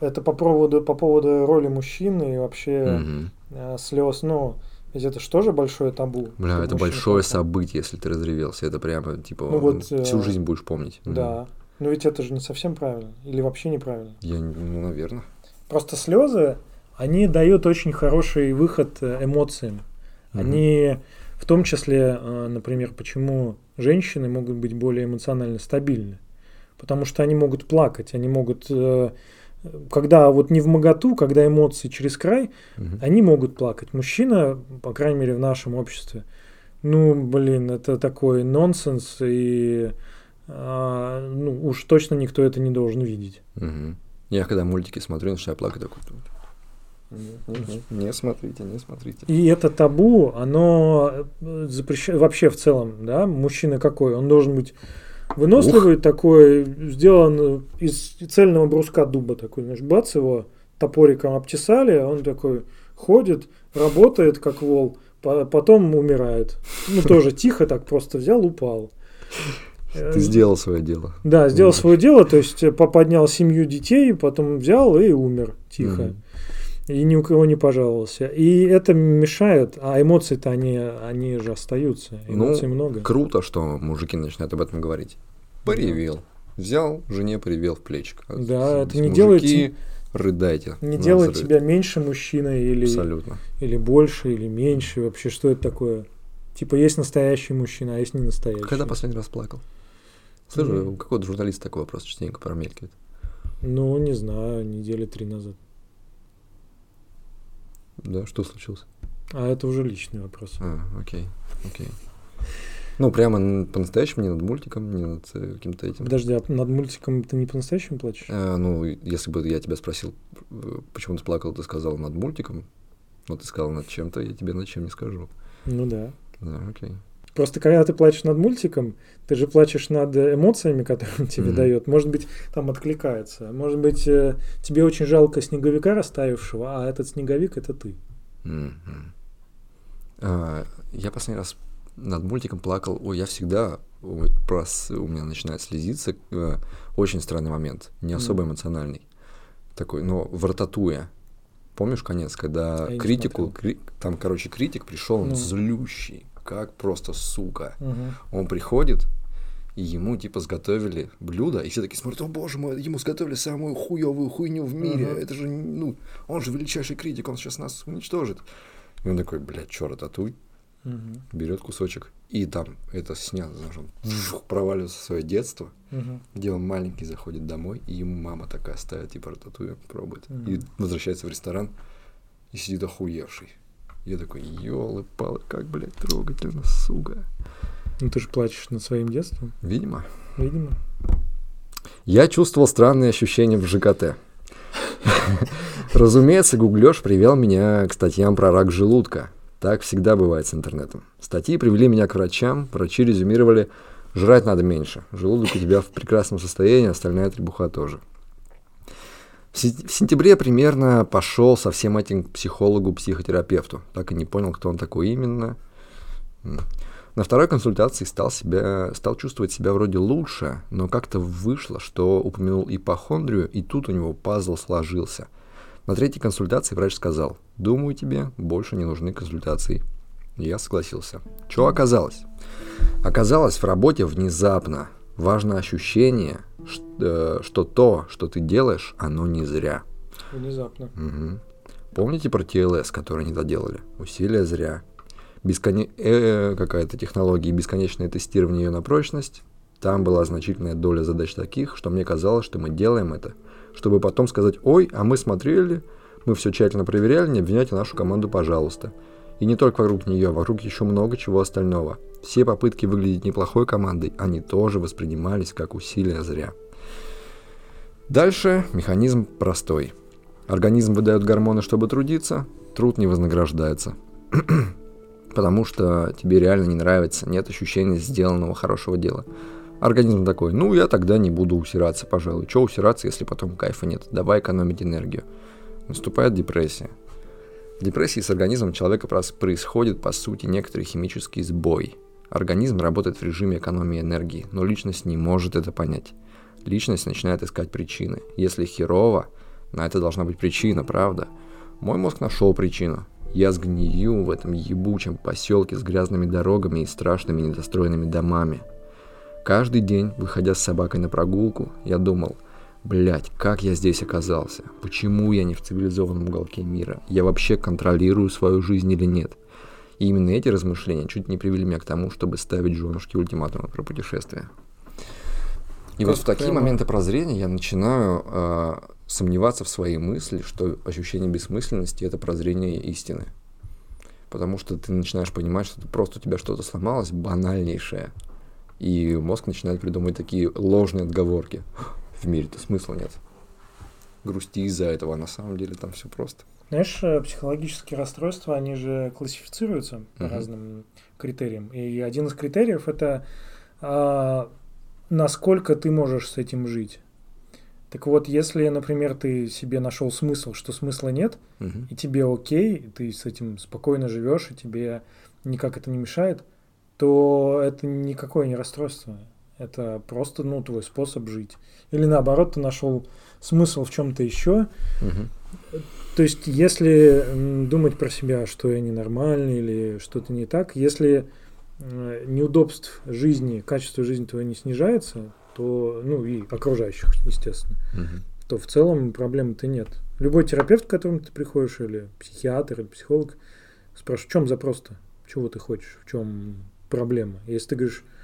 B: Это по поводу, по поводу роли мужчины и вообще
A: Мгм.
B: э, слез. Ну, ведь это же тоже большое табу.
A: Бля, это большое
B: плакал.
A: событие, если ты разревелся. Это прямо, типа,
B: Ну вот,
A: всю
B: э,
A: жизнь будешь помнить.
B: Да. Но ведь это же не совсем правильно. Или вообще неправильно.
A: Я, ну, наверное.
B: Просто слезы, они дают очень хороший выход э, эмоциям. Они в том числе, э, например, почему женщины могут быть более эмоционально стабильны. Потому что они могут плакать, они могут, э, когда вот не в моготу, когда эмоции через край,
A: Мгм.
B: они могут плакать. Мужчина, по крайней мере, в нашем обществе, ну, блин, это такой нонсенс, и а, ну, уж точно никто это не должен видеть.
A: Мгм. Я когда мультики смотрю, начинаю плакать такой. Не смотрите, не смотрите.
B: И это табу, оно запрещает вообще в целом, да, мужчина какой? Он должен быть выносливый такой, сделан из цельного бруска дуба такой, знаешь, бац его топориком обтесали, а он такой ходит, работает как вол, по- потом умирает. Ну, тоже тихо так просто взял, упал. Э,
A: Ты сделал свое дело.
B: Да, сделал свое дело, то есть э, по- поднял семью детей, потом взял и умер тихо.
A: Мгм.
B: И ни у кого не пожаловался. И это мешает, а эмоции-то они, они же остаются. Эмоций
A: Ну,
B: много.
A: Круто, что мужики начинают об этом говорить. Поревел. Взял, жене поревел в плечик.
B: Да, это не
A: Мужики,
B: делает те-
A: рыдайте.
B: Не делает
A: взрыв.
B: тебя меньше мужчиной или,
A: Абсолютно.
B: или больше, или меньше. Вообще, что это такое? Типа, есть настоящий мужчина, а есть не настоящий.
A: Когда последний раз плакал? Слушай,
B: М.
A: у какого-то журналиста такой вопрос частенько промелькивает.
B: Ну, не знаю, недели три назад.
A: Да, что случилось?
B: А это уже личный вопрос.
A: А, окей, окей. Ну, прямо по-настоящему, не над мультиком, не над э, каким-то этим.
B: Подожди, а над мультиком ты не по-настоящему плачешь?
A: Э, ну, если бы я тебя спросил, э, почему ты плакал, ты сказал над мультиком, но ты сказал над чем-то, я тебе над чем не скажу.
B: Ну да.
A: Да, окей.
B: Просто когда ты плачешь над мультиком, ты же плачешь над эмоциями, которые он тебе
A: Мгм.
B: дает. Может быть, там откликается. Может быть, э, тебе очень жалко снеговика растаявшего, а этот снеговик это ты.
A: А, Я последний раз над мультиком плакал. Ой, я всегда ой, прос- у меня начинает слезиться. э, Очень странный момент, не особо эмоциональный. Такой, но в рататуе. Помнишь конец, когда
B: Я
A: критику, кри- там, короче, критик пришел, он
B: Ну.
A: злющий, как просто сука.
B: Мгм.
A: Он приходит, и ему типа сготовили блюдо, и все такие смотрят, о боже мой, ему сготовили самую хуевую хуйню в мире,
B: Ага.
A: это же, ну, он же величайший критик, он сейчас нас уничтожит. И он такой, блядь, чё, рататуй,
B: Мгм.
A: берет кусочек, и там это снято, знаешь, он вжух, проваливается в свое детство,
B: Мгм.
A: где он маленький заходит домой, и ему мама такая ставит, типа, рататуй, пробует, и
B: Мгм.
A: возвращается в ресторан, и сидит охуевший. Я такой, елы палы как, блядь, трогательно, сука.
B: Ну ты же плачешь над своим детством,
A: Видимо.
B: видимо.
A: Я чувствовал странные ощущения в ЖКТ. Разумеется, гуглёж привел меня к статьям про рак желудка. Так всегда бывает с интернетом. Статьи привели меня к врачам, врачи резюмировали, жрать надо меньше. Желудок у тебя в прекрасном состоянии, остальная требуха тоже. В сен- в сентябре примерно пошел со всем этим к психологу-психотерапевту. Так и не понял, кто он такой именно. На второй консультации стал, себя, стал чувствовать себя вроде лучше, но как-то вышло, что упомянул ипохондрию, и тут у него пазл сложился. На третьей консультации врач сказал, думаю, тебе больше не нужны консультации. Я согласился. Что оказалось? Оказалось, в работе внезапно важно ощущение, ш- э, что то, что ты делаешь, оно не зря.
B: Внезапно.
A: Мгм. Помните про TLS, который не доделали? Усилия зря. Бесконе... э, какая-то технология, бесконечное тестирование ее на прочность. Там была значительная доля задач таких, что мне казалось, что мы делаем это, чтобы потом сказать, ой, а мы смотрели, мы все тщательно проверяли, не обвиняйте нашу команду, пожалуйста. И не только вокруг нее, вокруг еще много чего остального. Все попытки выглядеть неплохой командой, они тоже воспринимались как усилия зря. Дальше механизм простой. Организм выдает гормоны, чтобы трудиться, труд не вознаграждается. Потому что тебе реально не нравится, нет ощущения сделанного хорошего дела. Организм такой, ну я тогда не буду усираться, пожалуй. Че усираться, если потом кайфа нет? Давай экономить энергию. Наступает депрессия. В депрессии с организмом человека происходит, по сути, некоторый химический сбой. Организм работает в режиме экономии энергии, но личность не может это понять. Личность начинает искать причины. Если херово, на это должна быть причина, правда? Мой мозг нашел причину. Я сгнию в этом ебучем поселке с грязными дорогами и страшными недостроенными домами. Каждый день, выходя с собакой на прогулку, я думал, блять, как я здесь оказался? Почему я не в цивилизованном уголке мира? Я вообще контролирую свою жизнь или нет? И именно эти размышления чуть не привели меня к тому, чтобы ставить женушке ультиматумы про путешествия. И вот
B: Как
A: в такие
B: прямо-
A: моменты прозрения я начинаю э, сомневаться в своей мысли, что ощущение бессмысленности это прозрение истины. Потому что ты начинаешь понимать, что просто у тебя что-то сломалось, банальнейшее. И мозг начинает придумывать такие ложные отговорки. В мире-то смысла нет. Грусти из-за этого, а на самом деле там все просто.
B: Знаешь, э, психологические расстройства, они же классифицируются по
A: Мгм.
B: разным критериям. И один из критериев это а, насколько ты можешь с этим жить. Так вот, если, например, ты себе нашел смысл, что смысла нет,
A: Мгм.
B: и тебе окей, и ты с этим спокойно живешь, и тебе никак это не мешает, то это никакое не расстройство. Это просто, ну, твой способ жить. Или наоборот, ты нашел смысл в чем-то еще.
A: Мгм.
B: То есть, если думать про себя, что я ненормальный или что-то не так, если э, неудобств жизни, качество жизни твоего не снижается, то, ну, и окружающих, естественно,
A: Мгм.
B: то в целом проблемы-то нет. Любой терапевт, к которому ты приходишь, или психиатр, или психолог, спрашивает, в чем запрос-то? Чего ты хочешь? В чем проблема? Если ты говоришь, «У меня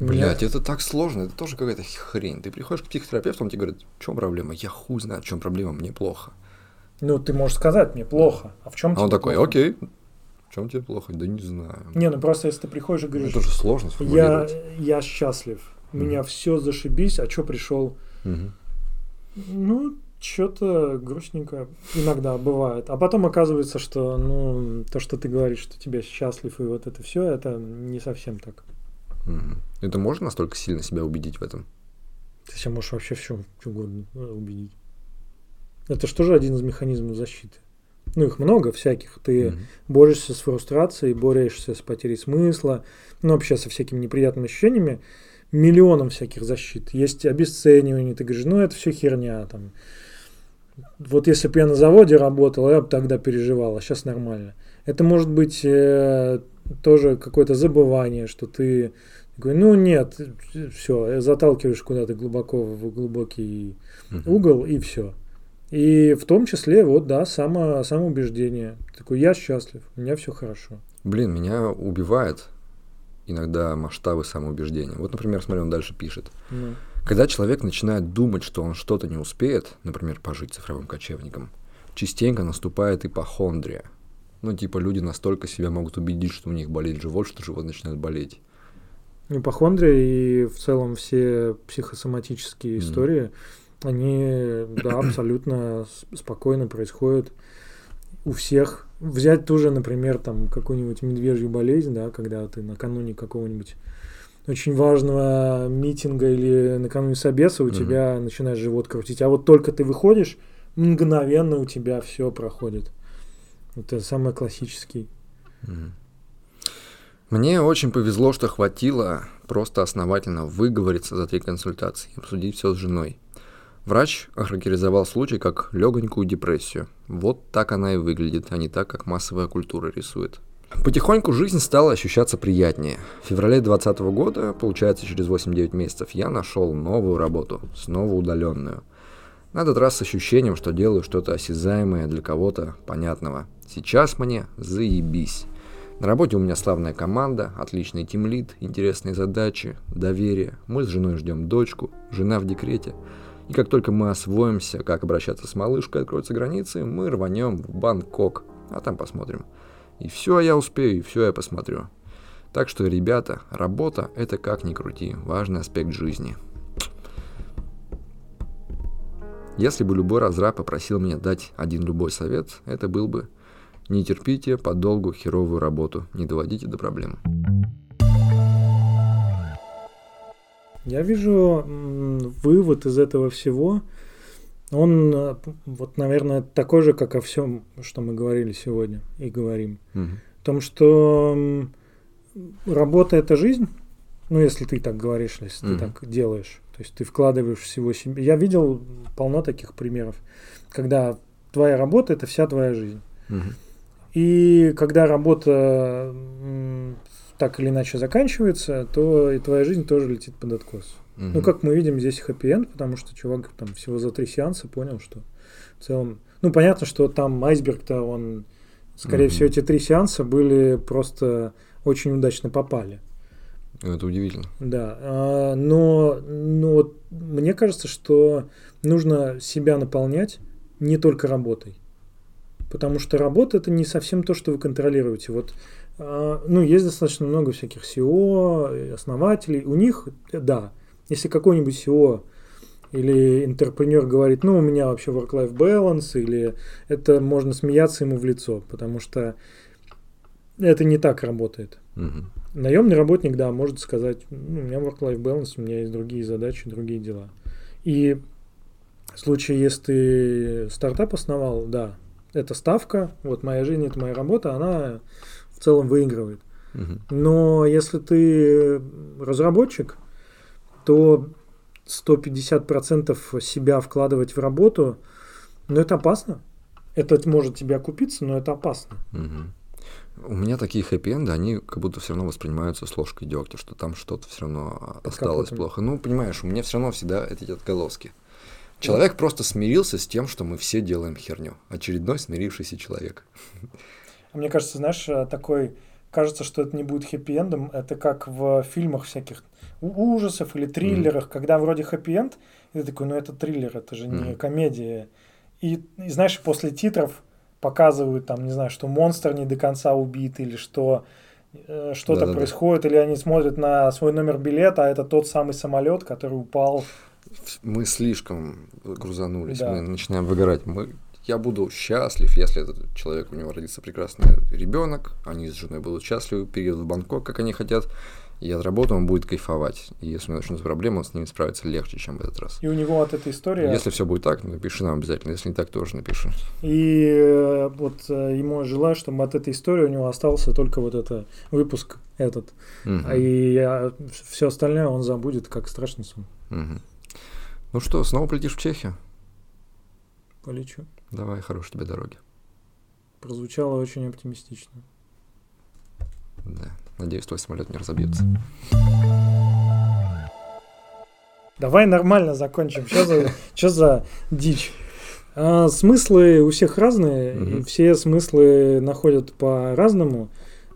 A: Блять, это так сложно, это тоже какая-то хрень. Ты приходишь к психотерапевту, он тебе говорит, в чем проблема? Я хуй знаю, в чем проблема, мне плохо.
B: Ну, ты можешь сказать, мне плохо. А в чем
A: А
B: тебе
A: он такой,
B: плохо?
A: окей, в чем тебе плохо? Да не знаю.
B: Не, ну просто если ты приходишь и
A: Ну,
B: говоришь,
A: это же сложно
B: я, я счастлив, у
A: Мгм.
B: меня все зашибись, а что пришел?
A: Мгм.
B: Ну, что-то грустненько иногда бывает. А потом оказывается, что ну, то, что ты говоришь, что тебя счастлив, и вот это все, это не совсем так.
A: Мгм. Это можно настолько сильно себя убедить в этом?
B: Ты себя можешь вообще в чем угодно э, убедить. Это же тоже один из механизмов защиты. Ну, их много всяких. Ты
A: Мгм.
B: борешься с фрустрацией, борешься с потерей смысла, ну, вообще со всякими неприятными ощущениями, миллионом всяких защит. Есть обесценивание, ты говоришь, ну, это все херня, там. Вот если бы я на заводе работал, я бы тогда переживал, а сейчас нормально. Это может быть э, тоже какое-то забывание, что ты такой, ну нет, все, заталкиваешь куда-то глубоко в глубокий
A: Мгм.
B: угол и все. И в том числе, вот, да, само, самоубеждение. Такой, я счастлив, у меня все хорошо.
A: Блин, меня убивает иногда масштабы самоубеждения. Вот, например, смотри, он дальше пишет.
B: Ну,
A: Когда человек начинает думать, что он что-то не успеет, например, пожить цифровым кочевником, частенько наступает ипохондрия. Ну, типа, люди настолько себя могут убедить, что у них болит живот, что живот начинает болеть.
B: ипохондрия и в целом все психосоматические
A: Мгм.
B: истории, они, да, абсолютно спокойно происходят у всех. Взять ту же, например, там какую-нибудь медвежью болезнь, да, когда ты накануне какого-нибудь очень важного митинга или накануне собеса у
A: Мгм.
B: тебя начинает живот крутить. А вот только ты выходишь, мгновенно у тебя все проходит. Это самый классический.
A: Мне очень повезло, что хватило просто основательно выговориться за три консультации и обсудить все с женой. Врач охарактеризовал случай как легонькую депрессию. Вот так она и выглядит, а не так, как массовая культура рисует. Потихоньку жизнь стала ощущаться приятнее. В феврале 2020 года, получается через 8-9 месяцев, я нашел новую работу, снова удаленную. На этот раз с ощущением, что делаю что-то осязаемое для кого-то понятного. Сейчас мне заебись. На работе у меня славная команда, отличный тимлид, интересные задачи, доверие. Мы с женой ждем дочку, жена в декрете. И как только мы освоимся, как обращаться с малышкой, откроются границы, мы рванем в Бангкок, а там посмотрим. И все я успею, и все я посмотрю. Так что, ребята, работа – это как ни крути, важный аспект жизни. Если бы любой разраб попросил меня дать один любой совет, это был бы не терпите подолгу херовую работу, не доводите до проблем.
B: Я вижу вывод из этого всего. Он, э, вот, наверное, такой же, как о всем, что мы говорили сегодня и говорим.
A: Мгм.
B: В том, что работа это жизнь. Ну, если ты так говоришь, если
A: Мгм.
B: ты так делаешь. То есть ты вкладываешь всего себе. Я видел полно таких примеров, когда твоя работа это вся твоя жизнь.
A: Мгм.
B: И когда работа так или иначе заканчивается, то и твоя жизнь тоже летит под откос. Ну,
A: Мгм.
B: как мы видим, здесь хэппи-энд, потому что чувак там всего за три сеанса понял, что в целом... Ну, понятно, что там айсберг-то, он... Скорее
A: Мгм.
B: всего, эти три сеанса были просто очень удачно попали.
A: Это удивительно.
B: Да, а, но, но вот мне кажется, что нужно себя наполнять не только работой. Потому что работа это не совсем то, что вы контролируете. Вот, а, ну, есть достаточно много всяких SEO, и основателей. У них, э, да, если какой-нибудь SEO или интерпренер говорит, ну, у меня вообще work-life balance, или это можно смеяться ему в лицо, потому что это не так работает.
A: Мгм.
B: Наемный работник, да, может сказать, ну, у меня work-life balance, у меня есть другие задачи, другие дела. И в случае, если ты стартап основал, да, это ставка, вот моя жизнь, это моя работа, она в целом выигрывает.
A: Мгм.
B: Но если ты разработчик, то 150% себя вкладывать в работу, ну, это опасно. Это может тебе окупиться, но это опасно.
A: Мгм. У меня такие хэппи-энды, они как будто все равно воспринимаются с ложкой дегтя, что там что-то все равно
B: как
A: осталось плохо. Ну, понимаешь, у меня все равно всегда эти отголоски. Человек просто смирился с тем, что мы все делаем херню. Очередной смирившийся человек.
B: А Мне кажется, знаешь, э, такой, кажется, что это не будет хэппи-эндом, это как в фильмах всяких ужасов или триллерах, когда вроде хэппи-энд, и ты такой, ну это триллер, это же не комедия. И, и знаешь, после титров показывают там, не знаю, что монстр не до конца убит, или что э, что-то
A: Да-да-да.
B: происходит, или они смотрят на свой номер билета, а это тот самый самолет, который упал.
A: Мы слишком грузанулись,
B: Да.
A: мы начинаем выгорать. Мы... Я буду счастлив, если этот человек, у него родится прекрасный ребенок, они с женой будут счастливы, переедут в Бангкок, как они хотят, и от работы он будет кайфовать. И если начнутся проблемы, он с ними справится легче, чем в этот раз.
B: И у него от этой истории...
A: Если все будет так, напиши нам обязательно. Если не так, тоже напиши.
B: И э, вот э, ему желаю, чтобы от этой истории у него остался только вот это выпуск этот. А и все остальное он забудет, как страшный сон.
A: Мгм. Ну что, снова полетишь в Чехию?
B: Полечу.
A: Давай, хорошей тебе дороги.
B: Прозвучало очень оптимистично.
A: Да. Надеюсь, твой самолет не разобьется.
B: Давай нормально закончим. Что за, чё за дичь? А, смыслы у всех разные, и
A: Мгм.
B: все смыслы находят по-разному.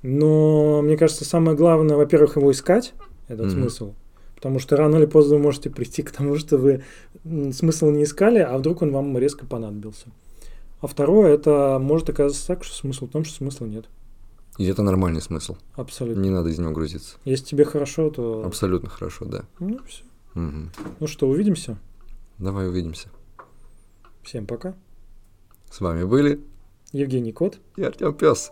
B: Но мне кажется, самое главное, во-первых, его искать, этот
A: Мгм.
B: смысл. Потому что рано или поздно вы можете прийти к тому, что вы смысл не искали, а вдруг он вам резко понадобился. А второе, это может оказаться так, что смысл в том, что смысла нет.
A: И это нормальный смысл.
B: Абсолютно.
A: Не надо из него грузиться.
B: Если тебе хорошо, то...
A: Абсолютно хорошо, да.
B: Ну, всё.
A: Мгм.
B: Ну что, увидимся.
A: Давай увидимся.
B: Всем пока.
A: С вами были
B: Евгений Кот.
A: и Артем Пес.